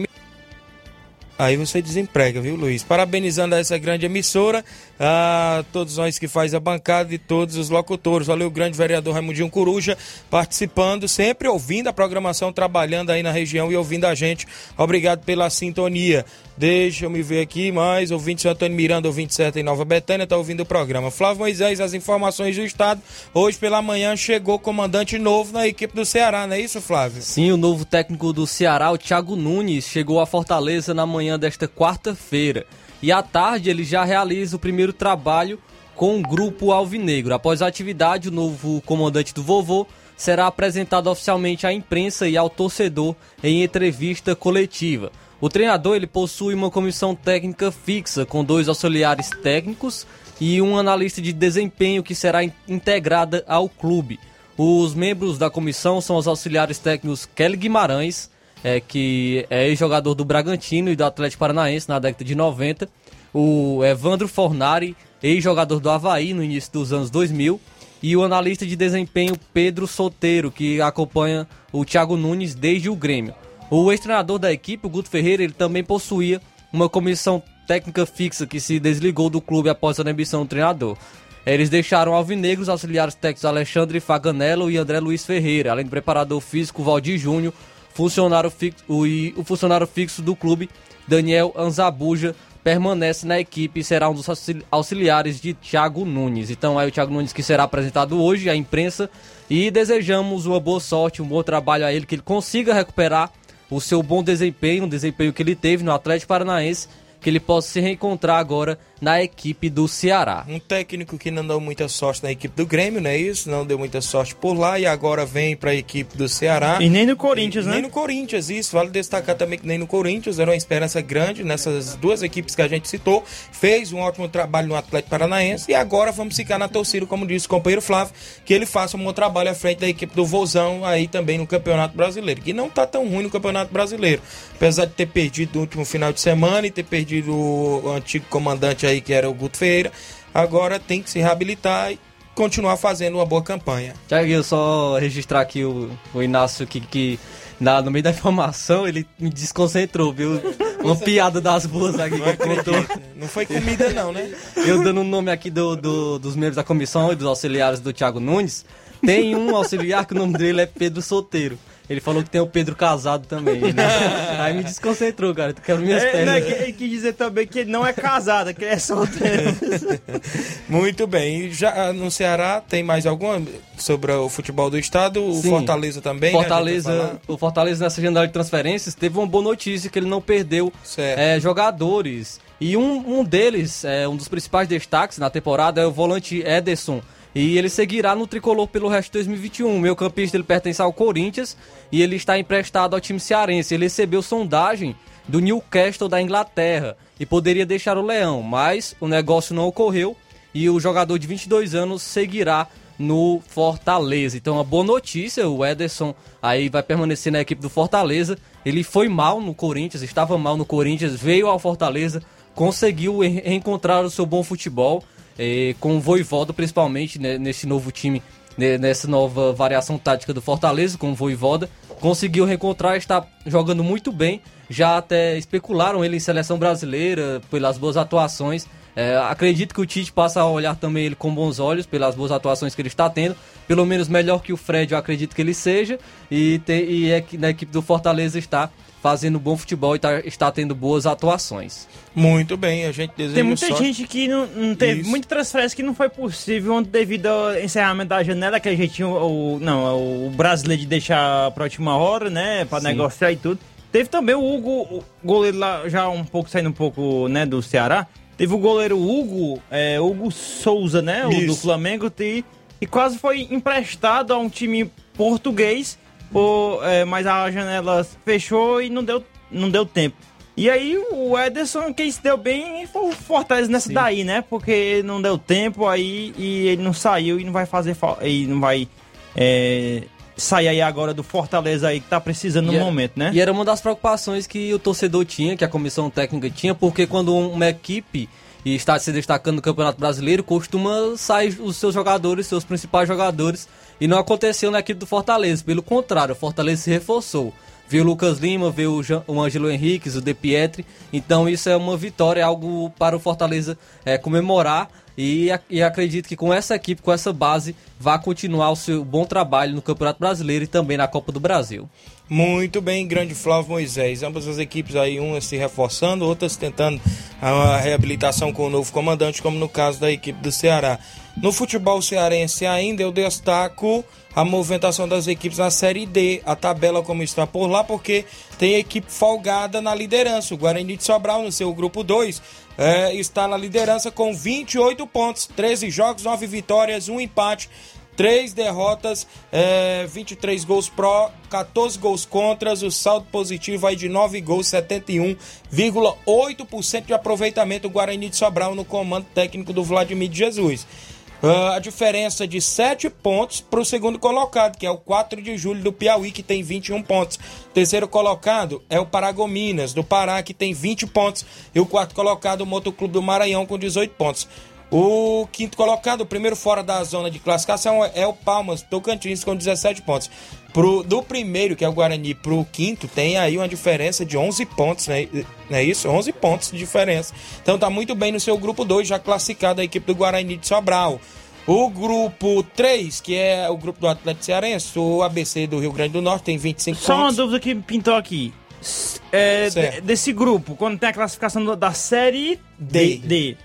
Aí você desemprega, viu, Luiz? Parabenizando essa grande emissora, a todos nós que faz a bancada e todos os locutores. Valeu, grande vereador Raimundinho Coruja, participando, sempre ouvindo a programação, trabalhando aí na região e ouvindo a gente. Obrigado pela sintonia. Deixa eu me ver aqui mais. Ouvinte Antônio Miranda, ouvinte certo em Nova Betânia, está ouvindo o programa. Flávio Moisés, as informações do estado. Hoje pela manhã chegou comandante novo na equipe do Ceará, não é isso, Flávio? Sim, o novo técnico do Ceará, o Thiago Nunes, chegou a Fortaleza na manhã desta quarta-feira. E à tarde ele já realiza o primeiro trabalho com o grupo Alvinegro. Após a atividade, o novo comandante do Vovô será apresentado oficialmente à imprensa e ao torcedor em entrevista coletiva. O treinador ele possui uma comissão técnica fixa com dois auxiliares técnicos e um analista de desempenho que será in- integrada ao clube. Os membros da comissão são os auxiliares técnicos Kelly Guimarães, é, que é ex-jogador do Bragantino e do Atlético Paranaense na década de 90. O Evandro Fornari, ex-jogador do Havaí no início dos anos 2000. E o analista de desempenho Pedro Soteiro, que acompanha o Thiago Nunes desde o Grêmio. O ex-treinador da equipe, o Guto Ferreira, ele também possuía uma comissão técnica fixa que se desligou do clube após a demissão do treinador. Eles deixaram alvinegros auxiliares técnicos Alexandre Faganello e André Luiz Ferreira, além do preparador físico Valdir Júnior, funcionário fixo, e o funcionário fixo do clube, Daniel Anzabuja, permanece na equipe e será um dos auxiliares de Thiago Nunes. Então é o Thiago Nunes que será apresentado hoje à imprensa e desejamos uma boa sorte, um bom trabalho a ele, que ele consiga recuperar o seu bom desempenho, o desempenho que ele teve no Atlético Paranaense que ele possa se reencontrar agora na equipe do Ceará. Um técnico que não deu muita sorte na equipe do Grêmio, não é isso? Não deu muita sorte por lá e agora vem para a equipe do Ceará. E nem no Corinthians, e, né? Nem no Corinthians, isso. Vale destacar também que nem no Corinthians era uma esperança grande nessas duas equipes que a gente citou. Fez um ótimo trabalho no Atlético Paranaense e agora vamos ficar na torcida, como disse o companheiro Flávio, que ele faça um bom trabalho à frente da equipe do Vozão aí também no Campeonato Brasileiro, que não tá tão ruim no Campeonato Brasileiro. Apesar de ter perdido no último final de semana e ter perdido o antigo comandante aí que era o Guto Ferreira, agora tem que se reabilitar e continuar fazendo uma boa campanha. Tiago, eu só registrar aqui o, o Inácio que, que na, no meio da informação ele me desconcentrou, viu? Uma piada das boas aqui não que contou. Não foi comida não, né? Eu dando o nome aqui do, do, dos membros da comissão e dos auxiliares do Thiago Nunes, tem um auxiliar que o nome dele é Pedro Solteiro. Ele falou que tem o Pedro casado também. Né? [laughs] Aí me desconcentrou, cara. Tu quebra minhas é, pernas. Não, ele quis dizer também que ele não é casado, que ele é solteiro. [laughs] Muito bem. E já no Ceará tem mais alguma sobre o futebol do estado? O Sim. Fortaleza também. Né, Fortaleza, né, o Fortaleza nessa janela de transferências teve uma boa notícia que ele não perdeu é, jogadores. E um, um deles, é, um dos principais destaques na temporada é o volante Ederson e ele seguirá no tricolor pelo resto de 2021. O meu campista ele pertence ao Corinthians e ele está emprestado ao time cearense. Ele recebeu sondagem do Newcastle da Inglaterra e poderia deixar o Leão, mas o negócio não ocorreu e o jogador de 22 anos seguirá no Fortaleza. Então, uma boa notícia, o Ederson aí vai permanecer na equipe do Fortaleza. Ele foi mal no Corinthians, estava mal no Corinthians, veio ao Fortaleza, conseguiu reencontrar o seu bom futebol é, com o Voivoda, principalmente né, nesse novo time, né, nessa nova variação tática do Fortaleza, com o Voivoda, conseguiu reencontrar, está jogando muito bem. Já até especularam ele em seleção brasileira pelas boas atuações. É, acredito que o Tite passa a olhar também ele com bons olhos pelas boas atuações que ele está tendo. Pelo menos melhor que o Fred, eu acredito que ele seja. E, e é que na equipe do Fortaleza está fazendo bom futebol e tá, está tendo boas atuações. Muito bem, a gente deseja Tem muita sorte. gente que não, não teve, Isso. muita transferência que não foi possível devido ao encerramento da janela, que a gente tinha o, não, o brasileiro de deixar para última hora, né, para negociar e tudo. Teve também o Hugo, o goleiro lá, já um pouco, saindo um pouco, né, do Ceará. Teve o goleiro Hugo, é, Hugo Souza, né, o do Flamengo, e, e quase foi emprestado a um time português por, é, mas a janela fechou e não deu, não deu tempo. E aí o Ederson, quem se deu bem foi o Fortaleza nessa Sim. daí, né? Porque não deu tempo aí e ele não saiu e não vai fazer e não vai é, sair aí agora do Fortaleza aí que tá precisando no era, momento, né? E era uma das preocupações que o torcedor tinha, que a comissão técnica tinha, porque quando uma equipe está se destacando no Campeonato Brasileiro, costuma sair os seus jogadores, seus principais jogadores e não aconteceu na equipe do Fortaleza. Pelo contrário, o Fortaleza se reforçou. Viu o Lucas Lima, viu o, Jean, o Angelo Henriquez, o De Pietri. Então isso é uma vitória, é algo para o Fortaleza é, comemorar. E, e acredito que com essa equipe, com essa base, vai continuar o seu bom trabalho no Campeonato Brasileiro e também na Copa do Brasil. Muito bem, grande Flávio Moisés. Ambas as equipes aí, umas se reforçando, outras tentando a reabilitação com o novo comandante, como no caso da equipe do Ceará. No futebol cearense ainda eu destaco a movimentação das equipes na Série D, a tabela como está por lá, porque tem equipe folgada na liderança. O Guarani de Sobral, no seu grupo 2, é, está na liderança com 28 pontos, 13 jogos, 9 vitórias, 1 empate, 3 derrotas, é, 23 gols pró, 14 gols contras, o saldo positivo aí de 9 gols, 71,8% de aproveitamento do Guarani de Sobral no comando técnico do Vladimir Jesus. Uh, a diferença de 7 pontos para o segundo colocado, que é o 4 de julho do Piauí, que tem 21 pontos. Terceiro colocado é o Paragominas, do Pará, que tem 20 pontos. E o quarto colocado, o Motoclube do Maranhão, com 18 pontos. O quinto colocado, o primeiro fora da zona de classificação, é o Palmas Tocantins, com 17 pontos. Pro, do primeiro, que é o Guarani, pro quinto, tem aí uma diferença de 11 pontos, né? Não é isso? 11 pontos de diferença. Então tá muito bem no seu grupo 2, já classificado a equipe do Guarani de Sobral. O grupo 3, que é o grupo do Atlético Cearense, o ABC do Rio Grande do Norte, tem 25 Só pontos. uma dúvida que pintou aqui. É, de- desse grupo, quando tem a classificação da série D, D.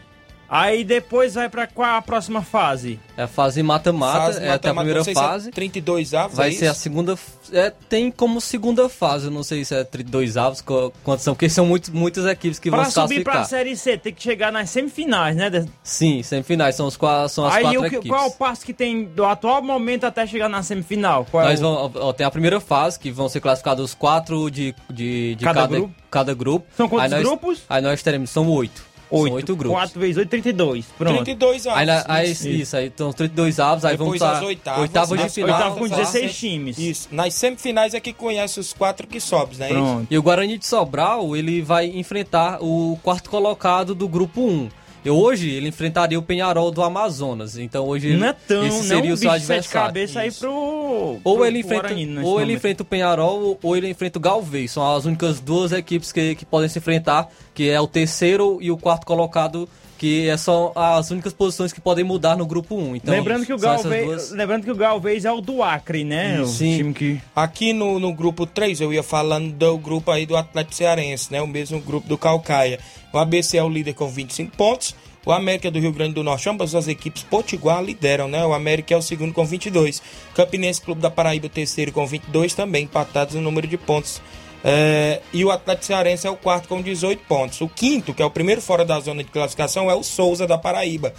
Aí depois vai pra qual a próxima fase? É a fase mata-mata, é até a primeira não sei se é fase. 32 avos, Vai é ser a segunda. É, tem como segunda fase, eu não sei se é 32 avos, qu- quantos são, porque são muitos, muitas equipes que pra vão se subir pra classificar. série C, tem que chegar nas semifinais, né? Sim, semifinais, são, os, são as Aí quatro o que, equipes. qual é o passo que tem do atual momento até chegar na semifinal? Qual é Nós o- vamos, ó, tem a primeira fase, que vão ser classificados os quatro de, de, de Cada cada, grupo? cada grupo. São quantos Aí nós- grupos? Aí nós teremos, são oito. Oito. São oito grupos. 4 vezes 8, 32. Pronto. 32 avos. Aí, na- aí, isso. isso. aí estão os 32 avos, aí Depois vamos as para oitavas. de nas final. quartas, com nas 16 sem- times. Isso. Nas semifinais é que conhece os quatro que sobem, né? Isso? E o Guarani de Sobral, ele vai enfrentar o quarto colocado do grupo 1. Hoje ele enfrentaria o Penharol do Amazonas. Então hoje ele, Não é tão, esse não seria um o seu adversário. cabeças aí pro... Ou pro- ele enfrenta, Guarani ou ele enfrenta o Penharol ou ele enfrenta o Galvez. São as únicas duas equipes que, que podem se enfrentar, que é o terceiro e o quarto colocado, que é- são as únicas posições que podem mudar no grupo 1. Então, lembrando, que o Galvez, duas- lembrando que o Galvez é o do Acre, né? O Sim. time que... Aqui no, no grupo 3, eu ia falando do grupo aí do Atlético Cearense, né? O mesmo grupo do Calcaia. O ABC é o líder com 25 pontos. O América do Rio Grande do Norte, ambas as equipes Potiguar lideram, né? O América é o segundo com 22. Campinense Clube da Paraíba, o terceiro com 22, também empatados no número de pontos. É, e o Atlético Cearense é o quarto com 18 pontos. O quinto, que é o primeiro fora da zona de classificação, é o Souza da Paraíba.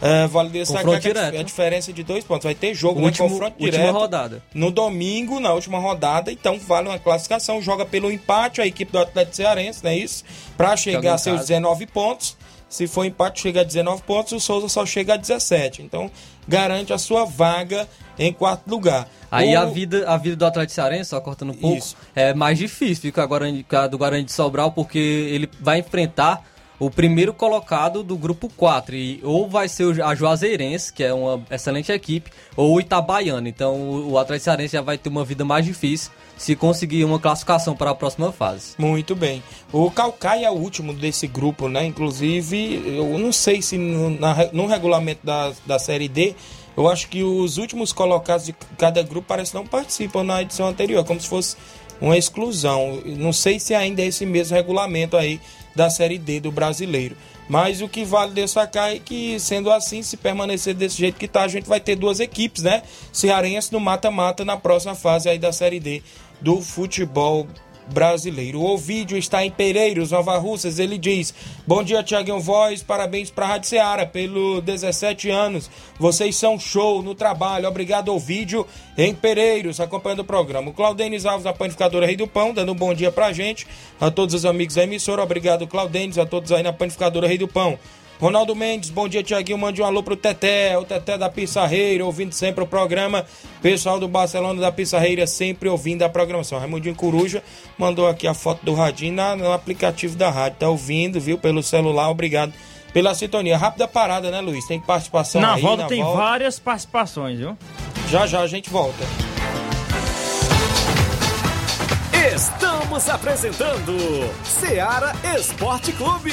É, vale destacar que a, a diferença é de dois pontos. Vai ter jogo, Último- né? Confronto última direto. rodada. No domingo, na última rodada, então vale uma classificação. Joga pelo empate a equipe do Atlético Cearense, não é isso? Pra chegar a seus casa. 19 pontos. Se for empate, chega a 19 pontos. O Souza só chega a 17. Então, garante a sua vaga em quarto lugar. Aí O- a vida, a vida do Atlético Cearense, só cortando um pouco, Isso. é mais difícil fica a Guarani, com a do Guarani de Sobral, porque ele vai enfrentar o primeiro colocado do grupo 4. E ou vai ser a Juazeirense, que é uma excelente equipe, ou o Itabaiana. Então o, o Atlético Cearense já vai ter uma vida mais difícil se conseguir uma classificação para a próxima fase. Muito bem. O Calcaia é o último desse grupo, né? Inclusive, eu não sei se no, na- no regulamento da, da Série D, eu acho que os últimos colocados de cada grupo parece que não participam na edição anterior, como se fosse uma exclusão. Não sei se ainda é esse mesmo regulamento aí da Série D do brasileiro. Mas o que vale destacar é que, sendo assim, se permanecer desse jeito que tá, a gente vai ter duas equipes, né? Cearense no mata-mata na próxima fase aí da Série D do futebol brasileiro. O vídeo está em Pereiros, Nova Russas. Ele diz: Bom dia, Tiaguinho Voz. Parabéns para a Rádio Seara pelo 17 anos. Vocês são show no trabalho. Obrigado ao vídeo em Pereiros, acompanhando o programa. O Claudênis Alves, da Panificadora Rei do Pão, dando um bom dia pra gente. A todos os amigos da emissora. Obrigado, Claudênis. A todos aí na Panificadora Rei do Pão. Ronaldo Mendes, bom dia, Tiaguinho. Mande um alô pro Teté, o Teté da Pissarreira, ouvindo sempre o programa. Pessoal do Barcelona da Pissarreira, sempre ouvindo a programação. Raimundinho Coruja mandou aqui a foto do Radinho na- no aplicativo da rádio. Tá ouvindo, viu, pelo celular. Obrigado pela sintonia. Rápida parada, né, Luiz? Tem participação Na aí, volta na tem volta. várias participações, viu? Já já a gente volta. Estamos apresentando Seara Esporte Clube.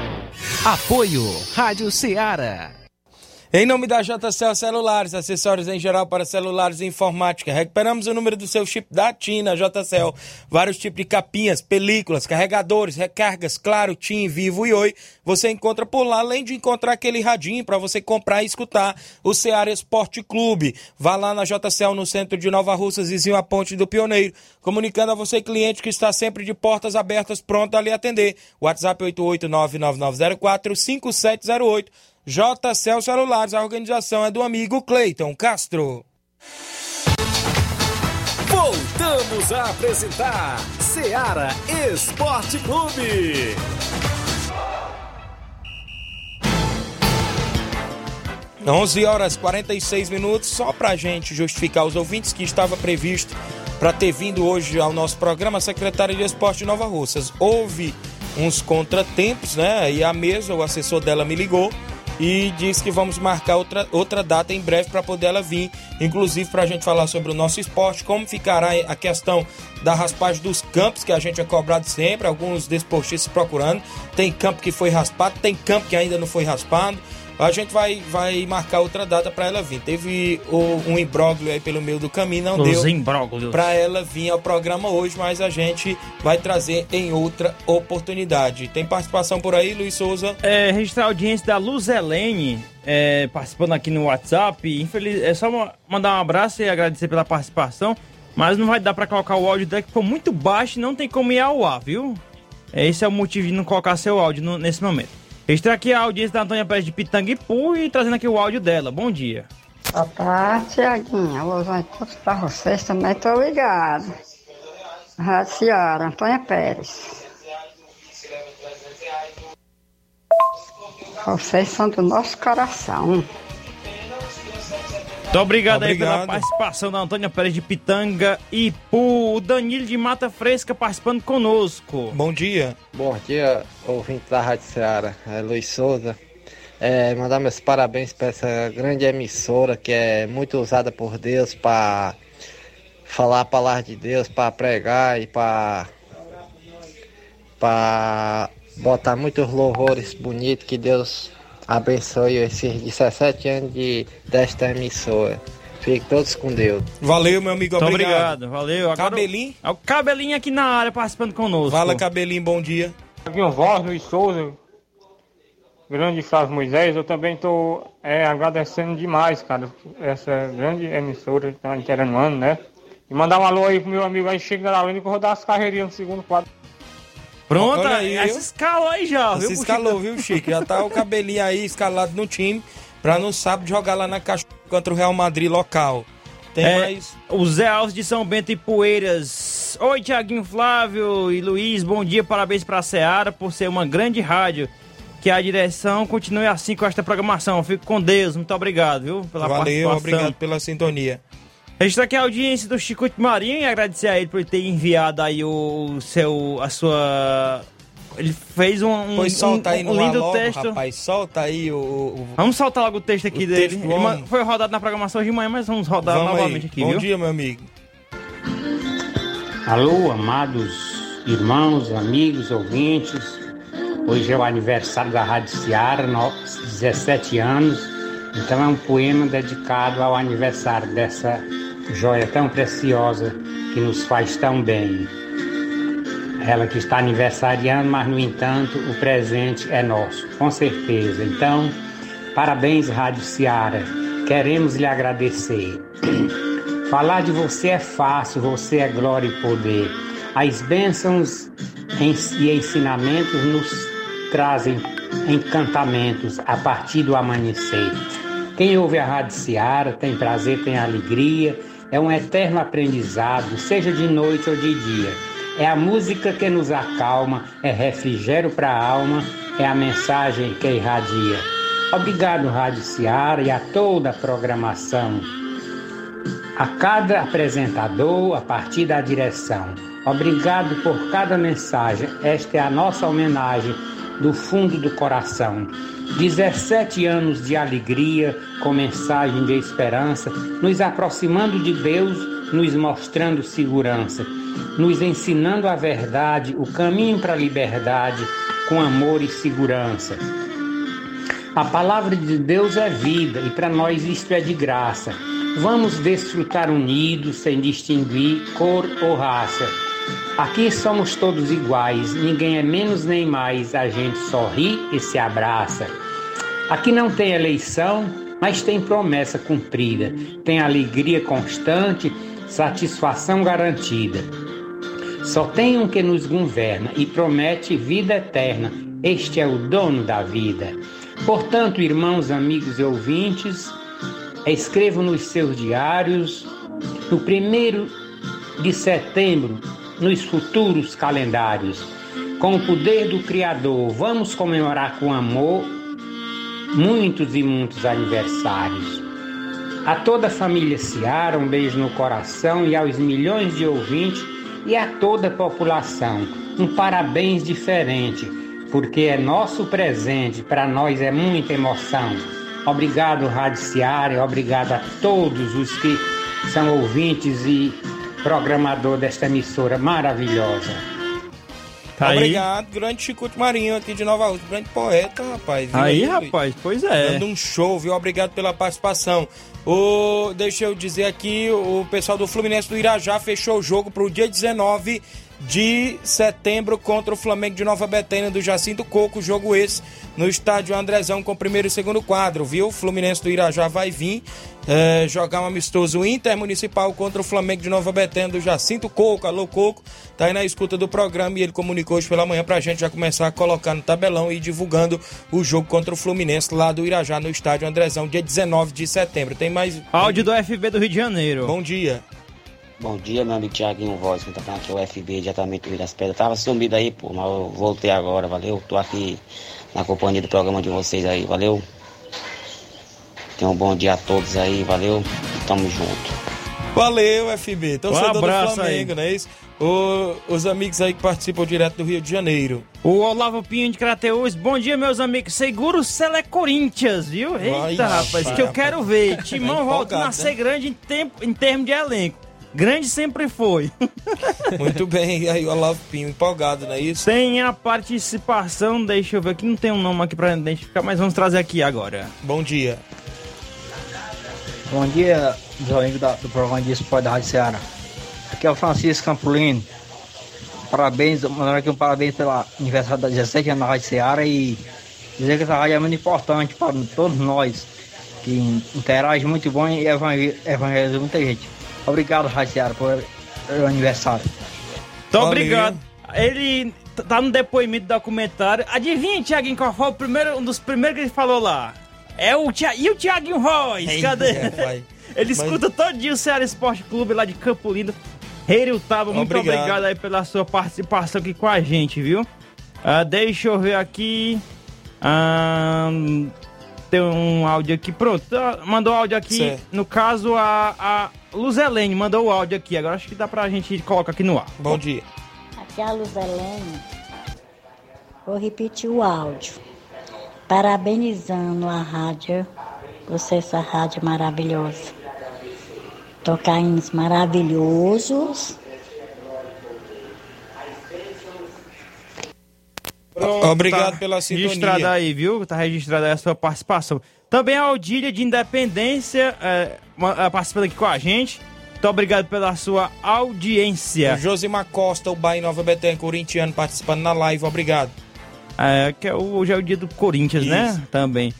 Apoio Rádio Ceará. Em nome da JCL Celulares, acessórios em geral para celulares e informática. Recuperamos o número do seu chip da TIM na JCL. Vários tipos de capinhas, películas, carregadores, recargas, claro, TIM, Vivo e Oi. Você encontra por lá, além de encontrar aquele radinho para você comprar e escutar o Ceará Esporte Clube. Vá lá na JCL no centro de Nova Russas, vizinho a Ponte do Pioneiro. Comunicando a você, cliente que está sempre de portas abertas, pronto a lhe atender. WhatsApp 88999045708. JCL Celulares, a organização é do amigo Cleiton Castro. Voltamos a apresentar Seara Esporte Clube. 11 horas 46 minutos, só para a gente justificar os ouvintes que estava previsto para ter vindo hoje ao nosso programa a secretária de Esporte de Nova Russas. Houve uns contratempos, né? E a mesa, o assessor dela me ligou e disse que vamos marcar outra, outra data em breve para poder ela vir, inclusive para a gente falar sobre o nosso esporte, como ficará a questão da raspagem dos campos, que a gente é cobrado sempre, alguns desportistas procurando. Tem campo que foi raspado, tem campo que ainda não foi raspado. A gente vai, vai marcar outra data para ela vir. Teve o, um imbróglio aí pelo meio do caminho, não Os deu imbróglios. para ela vir ao programa hoje, mas a gente vai trazer em outra oportunidade. Tem participação por aí, Luiz Souza? É, registrar a audiência da Luz Helene, é, participando aqui no WhatsApp. Infeliz... É só ma- mandar um abraço e agradecer pela participação. Mas não vai dar pra colocar o áudio dela, que ficou muito baixo e não tem como ir ao ar, viu? Esse é o motivo de não colocar seu áudio no- nesse momento. Registrar aqui a audiência da Antônia Pérez de Pitanguipu e trazendo aqui o áudio dela. Bom dia. Boa tarde, Tiaguinha. Alô, vai todos para vocês também, tô ligado. Rádio Ciara, Antônia Pérez. Vocês são do nosso coração. Muito obrigado, aí pela Obrigado. participação da Antônia Pérez de Pitanga e o Danilo de Mata Fresca participando conosco. Bom dia. Bom dia, ouvinte da Rádio Ceará, é Luiz Souza. É, mandar meus parabéns para essa grande emissora que é muito usada por Deus para falar a palavra de Deus, para pregar e para para botar muitos louvores bonitos que Deus abençoe esses 17 anos de, desta emissora. Fiquem todos com Deus. Valeu, meu amigo, obrigado. obrigado, valeu. Agora Cabelinho? o- É o Cabelinho aqui na área participando conosco. Fala, Cabelinho, bom dia. Aqui um voz, Luiz Souza, grande Flávio Moisés, eu também estou agradecendo demais, cara, essa grande emissora que está inteirando ano, né? E mandar um alô aí pro meu amigo aí, Chico da Lenda, que eu vou dar as carreirinhas no segundo quadro. Pronto, Olha aí, essa escalou aí já, viu? Escalou, viu, Chico? Já tá o cabelinho aí escalado no time pra no sábado jogar lá na caixa contra o Real Madrid local. Tem É, mais. O Zé Alves de São Bento e Poeiras. Oi, Tiaguinho Flávio e Luiz, bom dia, parabéns pra Seara por ser uma grande rádio. Que a direção continue assim com esta programação. Fico com Deus, muito obrigado, viu? Pela Valeu, obrigado pela sintonia. Registrar aqui a audiência do Chico Marinho e agradecer a ele por ter enviado aí o seu, a sua... Ele fez um, um, Pois solta um- aí um lindo logo, texto. rapaz. Solta aí o. o- Vamos soltar logo o texto aqui O dele. texto, Ele foi rodado na programação de manhã, mas vamos rodar Vamos novamente aí. aqui, Bom viu? dia, meu amigo. Alô, amados irmãos, amigos, ouvintes. Hoje é o aniversário da Rádio Seara, no- 17 anos. Então é um poema dedicado ao aniversário dessa joia tão preciosa que nos faz tão bem. Ela que está aniversariando, mas no entanto o presente é nosso, com certeza. Então, parabéns, Rádio Seara. Queremos lhe agradecer. [clears throat] Falar de você é fácil, você é glória e poder. As bênçãos e ensinamentos nos trazem encantamentos a partir do amanhecer. Quem ouve a Rádio Seara tem prazer, tem alegria, é um eterno aprendizado, seja de noite ou de dia. É a música que nos acalma, é refrigério para a alma, é a mensagem que irradia. Obrigado, Rádio Seara, e a toda a programação a cada apresentador, a partir da direção. Obrigado por cada mensagem. Esta é a nossa homenagem do fundo do coração. 17 anos de alegria com mensagem de esperança, nos aproximando de Deus, nos mostrando segurança, nos ensinando a verdade, o caminho para a liberdade, com amor e segurança. A palavra de Deus é vida e para nós isto é de graça. Vamos desfrutar unidos, sem distinguir cor ou raça. Aqui somos todos iguais, ninguém é menos nem mais, a gente sorri e se abraça. Aqui não tem eleição, mas tem promessa cumprida, tem alegria constante, satisfação garantida. Só tem um que nos governa e promete vida eterna. Este é o dono da vida. Portanto, irmãos, amigos e ouvintes, escrevam nos seus diários, no primeiro de setembro, nos futuros calendários. Com o poder do Criador, vamos comemorar com amor muitos e muitos aniversários. A toda a família Ciara, um beijo no coração e aos milhões de ouvintes e a toda a população, um parabéns diferente, porque é nosso presente, para nós é muita emoção. Obrigado, Rádio Ciara, obrigado a todos os que são ouvintes e programador desta emissora maravilhosa. Tá aí. Obrigado, grande Chicote Marinho aqui de Nova Rússia, grande poeta, rapaz. viu Aí, Luiz? rapaz, pois é. Dando um show, viu? Obrigado pela participação. O, deixa eu dizer aqui, o pessoal do Fluminense do Irajá fechou o jogo para o dia 19 de setembro contra o Flamengo de Nova Betânia do Jacinto Coco. Jogo esse no estádio Andrezão com o primeiro e segundo quadro, viu? O Fluminense do Irajá vai vir eh, jogar um amistoso intermunicipal contra o Flamengo de Nova Betânia do Jacinto Coco. Alô, Coco, tá aí na escuta do programa e ele comunicou hoje pela manhã pra gente já começar a colocar no tabelão e divulgando o jogo contra o Fluminense lá do Irajá no estádio Andrezão, dia 19 de setembro. Tem mais. Áudio do FB do Rio de Janeiro. Bom dia. Bom dia, meu amigo Tiaguinho Voz, que tá falando aqui é o FB diretamente do Rio das Pedras. Tava sumido aí, pô, mas eu voltei agora, valeu? Tô aqui na companhia do programa de vocês aí, valeu? Tenham um bom dia a todos aí, valeu? Tamo junto. Valeu, FB. Torcedor Um abraço do Flamengo, não é isso? O- os amigos aí que participam direto do Rio de Janeiro. O Olavo Pinho de Crateus, bom dia, meus amigos. Seguro Sele Corinthians, viu? Eita, Vai, rapaz, rapaz. que eu quero ver. [laughs] Timão Tá voltando a empolgado, ser né? grande em, tempo, em termos de elenco. Grande sempre foi. Muito bem, e aí o Olavo Pinho empolgado, não é isso? Tem a participação, deixa eu ver aqui, não tem um nome aqui pra identificar, mas vamos trazer aqui agora. Bom dia. Bom dia, meus amigos da- do programa de esporte da Rádio Ceará. Aqui é o Francisco Campolino. Parabéns, mandando aqui um parabéns pelo aniversário da 17 anos da Rádio Ceará e dizer que essa rádio é muito importante para todos nós, que interage muito bom e evangel- evangeliza muita gente. Obrigado, Ceará, por pelo aniversário. Então, obrigado. Ele tá no depoimento do documentário. Adivinha, Tiaguinho, qual foi o primeiro, um dos primeiros que ele falou lá? É o Tia... E o Tiaguinho Royce? Ei, Cadê? é, [laughs] ele Mas- escuta todo dia o Ceará Esporte Clube lá de Campo Lindo. Reiro Tava, muito Obrigado. obrigado aí pela sua participação aqui com a gente, viu? Ah, deixa eu ver aqui. Ah, tem um áudio aqui. Pronto, mandou áudio aqui. Certo. No caso, a, a Luzelene mandou o áudio aqui. Agora acho que dá pra gente colocar aqui no ar. Bom dia. Aqui é a Luz Helene. Vou repetir o áudio. Parabenizando a rádio, você, essa rádio maravilhosa. Tocar hinos maravilhosos. Obrigado pela sintonia. Registrada aí, viu? Tá registrada aí a sua participação. Também a Odília de Independência é, é, participando aqui com a gente. Muito obrigado pela sua audiência. O Josimar Costa, o Bahia Nova Betânia, corintiano, participando na live. Obrigado. É, que é hoje é o dia do Corinthians, né? Também.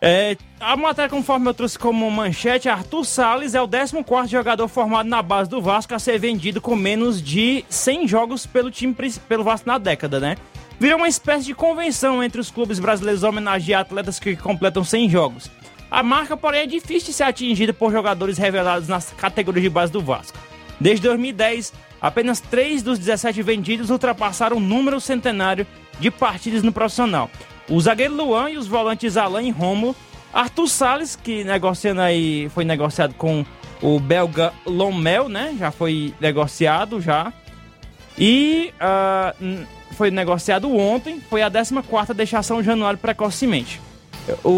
É, a matéria, conforme eu trouxe como manchete, Arthur Salles é o 14 jogador formado na base do Vasco a ser vendido com menos de 100 jogos pelo time pelo Vasco na década, né? Virou uma espécie de convenção entre os clubes brasileiros homenagear atletas que completam 100 jogos. A marca, porém, é difícil de ser atingida por jogadores revelados nas categorias de base do Vasco. Desde 2010, apenas 3 dos 17 vendidos ultrapassaram o número centenário de partidas no profissional. O zagueiro Luan e os volantes Alain e Romulo. Arthur Salles, que negociando aí, foi negociado com o belga Lomel, né? Já foi negociado já. E n- foi negociado ontem, foi a 14ª deixação de Januário precocemente.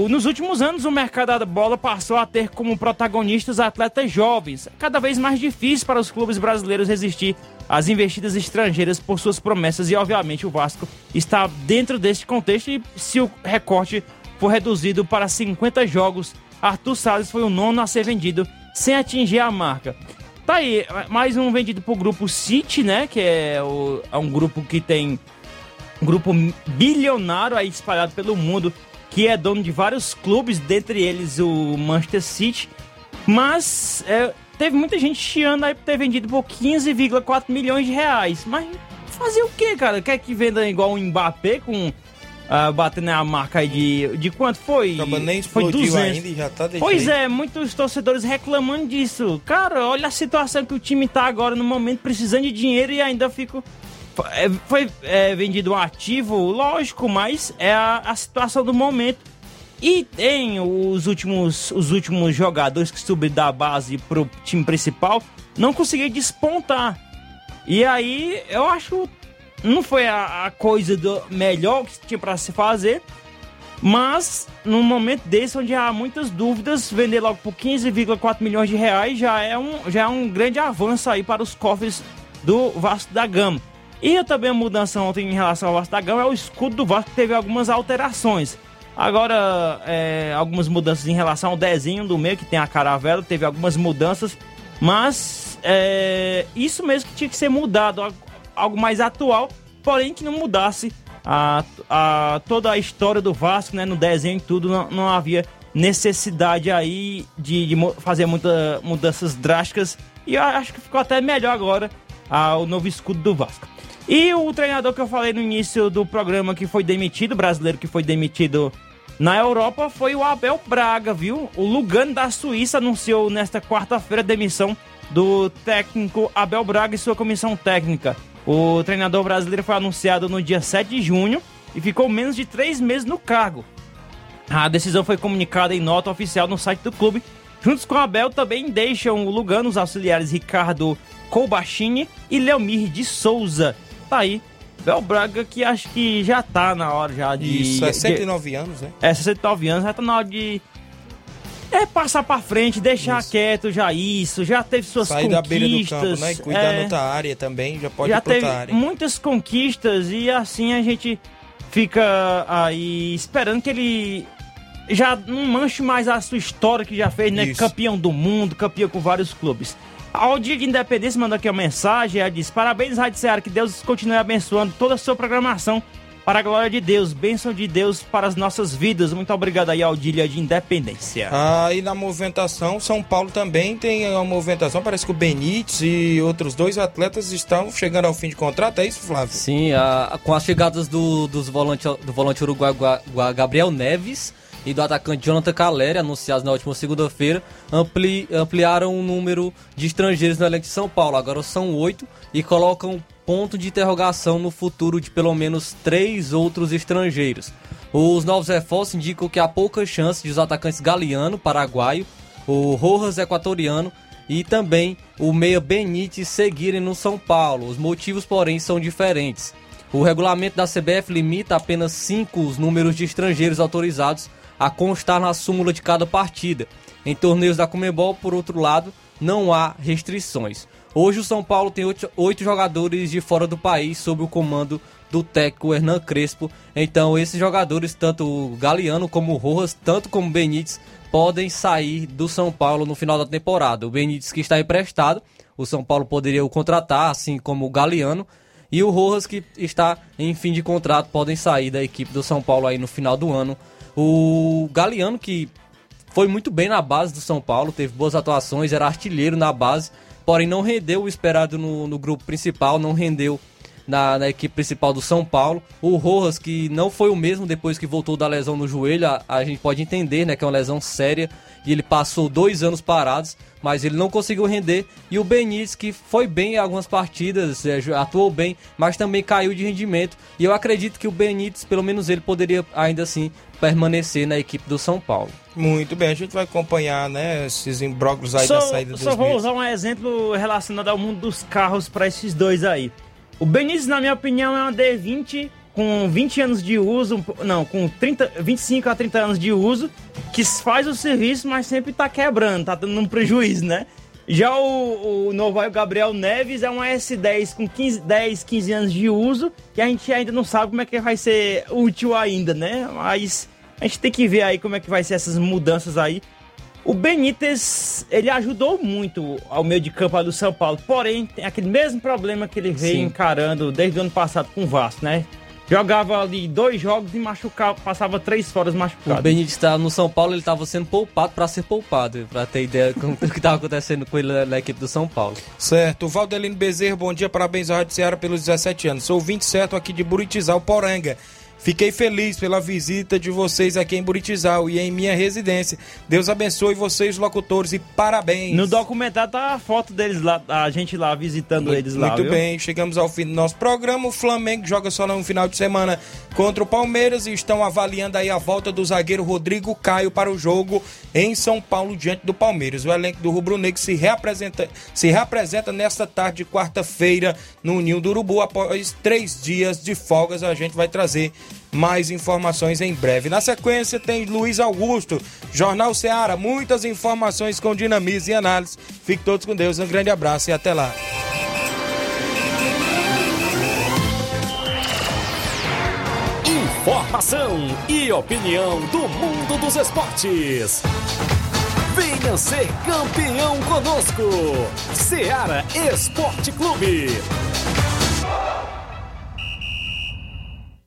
Nos últimos anos, o mercado da bola passou a ter como protagonistas atletas jovens. Cada vez mais difícil para os clubes brasileiros resistir às investidas estrangeiras por suas promessas e, obviamente, o Vasco está dentro deste contexto e se o recorte foi reduzido para 50 jogos. Arthur Salles foi o nono a ser vendido sem atingir a marca. Tá aí, mais um vendido pro grupo City, né? Que é, o, é um grupo que tem um grupo bilionário aí espalhado pelo mundo, que é dono de vários clubes, dentre eles o Manchester City. Mas é, teve muita gente chiando aí por ter vendido por 15,4 milhões de reais. Mas fazer o que, cara? Quer que venda igual o Mbappé com uh, batendo a marca aí de, de quanto foi? Acaba nem foi explodiu 200. ainda e já tá Pois jeito. é, muitos torcedores reclamando disso. Cara, olha a situação que o time tá agora no momento, precisando de dinheiro e ainda fico. é, Foi é, vendido um ativo, lógico, mas é a, a situação do momento. E tem os últimos, os últimos jogadores que subiram da base pro time principal, não conseguiram despontar. E aí, eu acho não foi a, a coisa do melhor que tinha para se fazer, mas num momento desse onde há muitas dúvidas, vender logo por 15,4 milhões de reais já é um já é um grande avanço aí para os cofres do Vasco da Gama. E também a mudança ontem em relação ao Vasco da Gama é o escudo do Vasco que teve algumas alterações. Agora, é, algumas mudanças em relação ao desenho do meio, que tem a caravela, teve algumas mudanças, mas é, isso mesmo que tinha que ser mudado, algo- mais atual, porém que não mudasse a, a, toda a história do Vasco, né, no desenho e tudo, não, não havia necessidade aí de, de fazer muitas mudanças drásticas, e eu acho que ficou até melhor agora ah, o novo escudo do Vasco. E o treinador que eu falei no início do programa que foi demitido, brasileiro que foi demitido na Europa, foi o Abel Braga, viu? O Lugano da Suíça anunciou nesta quarta-feira a demissão do técnico Abel Braga e sua comissão técnica. O treinador brasileiro foi anunciado no dia 7 de junho e ficou menos de três meses no cargo. A decisão foi comunicada em nota oficial no site do clube. Juntos com Abel também deixam o Lugano os auxiliares Ricardo Colbachini e Leomir de Souza. Tá aí, Abel Braga que acho que já tá na hora já de... Isso, é de- 69 anos, né? é, 69 anos, já tá na hora de. É passar pra frente, deixar quieto já isso, já teve suas Sair da conquistas. beira do campo, né? E cuidar é, noutra área também, já pode já ir pra teve outra área. muitas conquistas e assim a gente fica aí esperando que ele já não manche mais a sua história que já fez, né? Isso. Campeão do mundo, campeão com vários clubes. Ao dia de independência, mandou aqui uma mensagem, ela diz, parabéns Rádio Seara, que Deus continue abençoando toda a sua programação para a glória de Deus, bênção de Deus para as nossas vidas. Muito obrigado aí ao dia de independência. Ah, e na movimentação, São Paulo também tem uma movimentação. Parece que o Benítez e outros dois atletas estão chegando ao fim de contrato. É isso, Flávio? Sim, a- com as chegadas do, dos volante, do volante uruguai Gua- Gua- Gabriel Neves e do atacante Jonathan Caleri, anunciados na última segunda-feira, ampli- ampliaram o número de estrangeiros no elenco de São Paulo. Agora são oito e colocam ponto de interrogação no futuro de pelo menos três outros estrangeiros. Os novos reforços indicam que há pouca chance de os atacantes Galeano, paraguaio, o Rojas, equatoriano, e também o meia Benítez seguirem no São Paulo. Os motivos, porém, são diferentes. O regulamento da CBF limita apenas cinco os números de estrangeiros autorizados a constar na súmula de cada partida. Em torneios da Comebol, por outro lado, não há restrições. Hoje o São Paulo tem oito, jogadores de fora do país sob o comando do técnico Hernan Crespo. Então esses jogadores, tanto o Galeano como o Rojas, tanto como o Benítez, podem sair do São Paulo no final da temporada. O Benítez que está emprestado, o São Paulo poderia o contratar, assim como o Galeano. E o Rojas que está em fim de contrato podem sair da equipe do São Paulo aí no final do ano. O Galeano que foi muito bem na base do São Paulo, teve boas atuações, era artilheiro na base, porém não rendeu o esperado no, no grupo principal, não rendeu na, na equipe principal do São Paulo. O Rojas, que não foi o mesmo depois que voltou da lesão no joelho, a, a gente pode entender né, que é uma lesão séria e ele passou dois anos parados, mas ele não conseguiu render. E o Benítez, que foi bem em algumas partidas, é, atuou bem, mas também caiu de rendimento. E eu acredito que o Benítez, pelo menos ele, poderia ainda assim permanecer na equipe do São Paulo. Muito bem, a gente vai acompanhar, né, esses imbróglios aí da Só, saída dos só vou meios. usar um exemplo relacionado ao mundo dos carros para esses dois aí. O Benítez, na minha opinião, é uma D20 com 20 anos de uso, não, com 30, 25 a 30 anos de uso, que faz o serviço, mas sempre tá quebrando, tá dando um prejuízo, né? Já o, o novo aí, o Gabriel Neves é uma S10 com 15, 10, 15 anos de uso, que a gente ainda não sabe como é que vai ser útil ainda, né? Mas A gente tem que ver aí como é que vai ser essas mudanças aí. O Benítez, ele ajudou muito ao meio de campo do São Paulo, porém tem aquele mesmo problema que ele veio Sim. encarando desde o ano passado com o Vasco, né? Jogava ali dois jogos e machucava, passava três fora O machucado. Benítez estava no São Paulo, ele estava sendo poupado para ser poupado, para ter ideia [laughs] do que estava acontecendo com ele na, equipe do São Paulo. Certo. O Valdelino Bezerra, bom dia, parabéns à Rádio Ceará pelos 17 anos. Sou 27 aqui de Buritizal, Poranga. Fiquei feliz pela visita de vocês aqui em Buritizal e em minha residência. Deus abençoe vocês, locutores, e parabéns. No documentário tá a foto deles lá, a gente lá visitando eles lá. Muito viu? bem, chegamos ao fim do nosso programa. O Flamengo joga só no final de semana contra o Palmeiras e estão avaliando aí a volta do zagueiro Rodrigo Caio para o jogo em São Paulo diante do Palmeiras. O elenco do Rubro Negro se reapresenta, se reapresenta nesta tarde de quarta-feira no Ninho do Urubu. Após três dias de folgas, a gente vai trazer mais informações em breve. Na sequência tem Luiz Augusto, Jornal Ceará, muitas informações com dinamismo e análise. Fiquem todos com Deus, um grande abraço e até lá. Informação e opinião do mundo dos esportes. Venha ser campeão conosco. Seara Esporte Clube.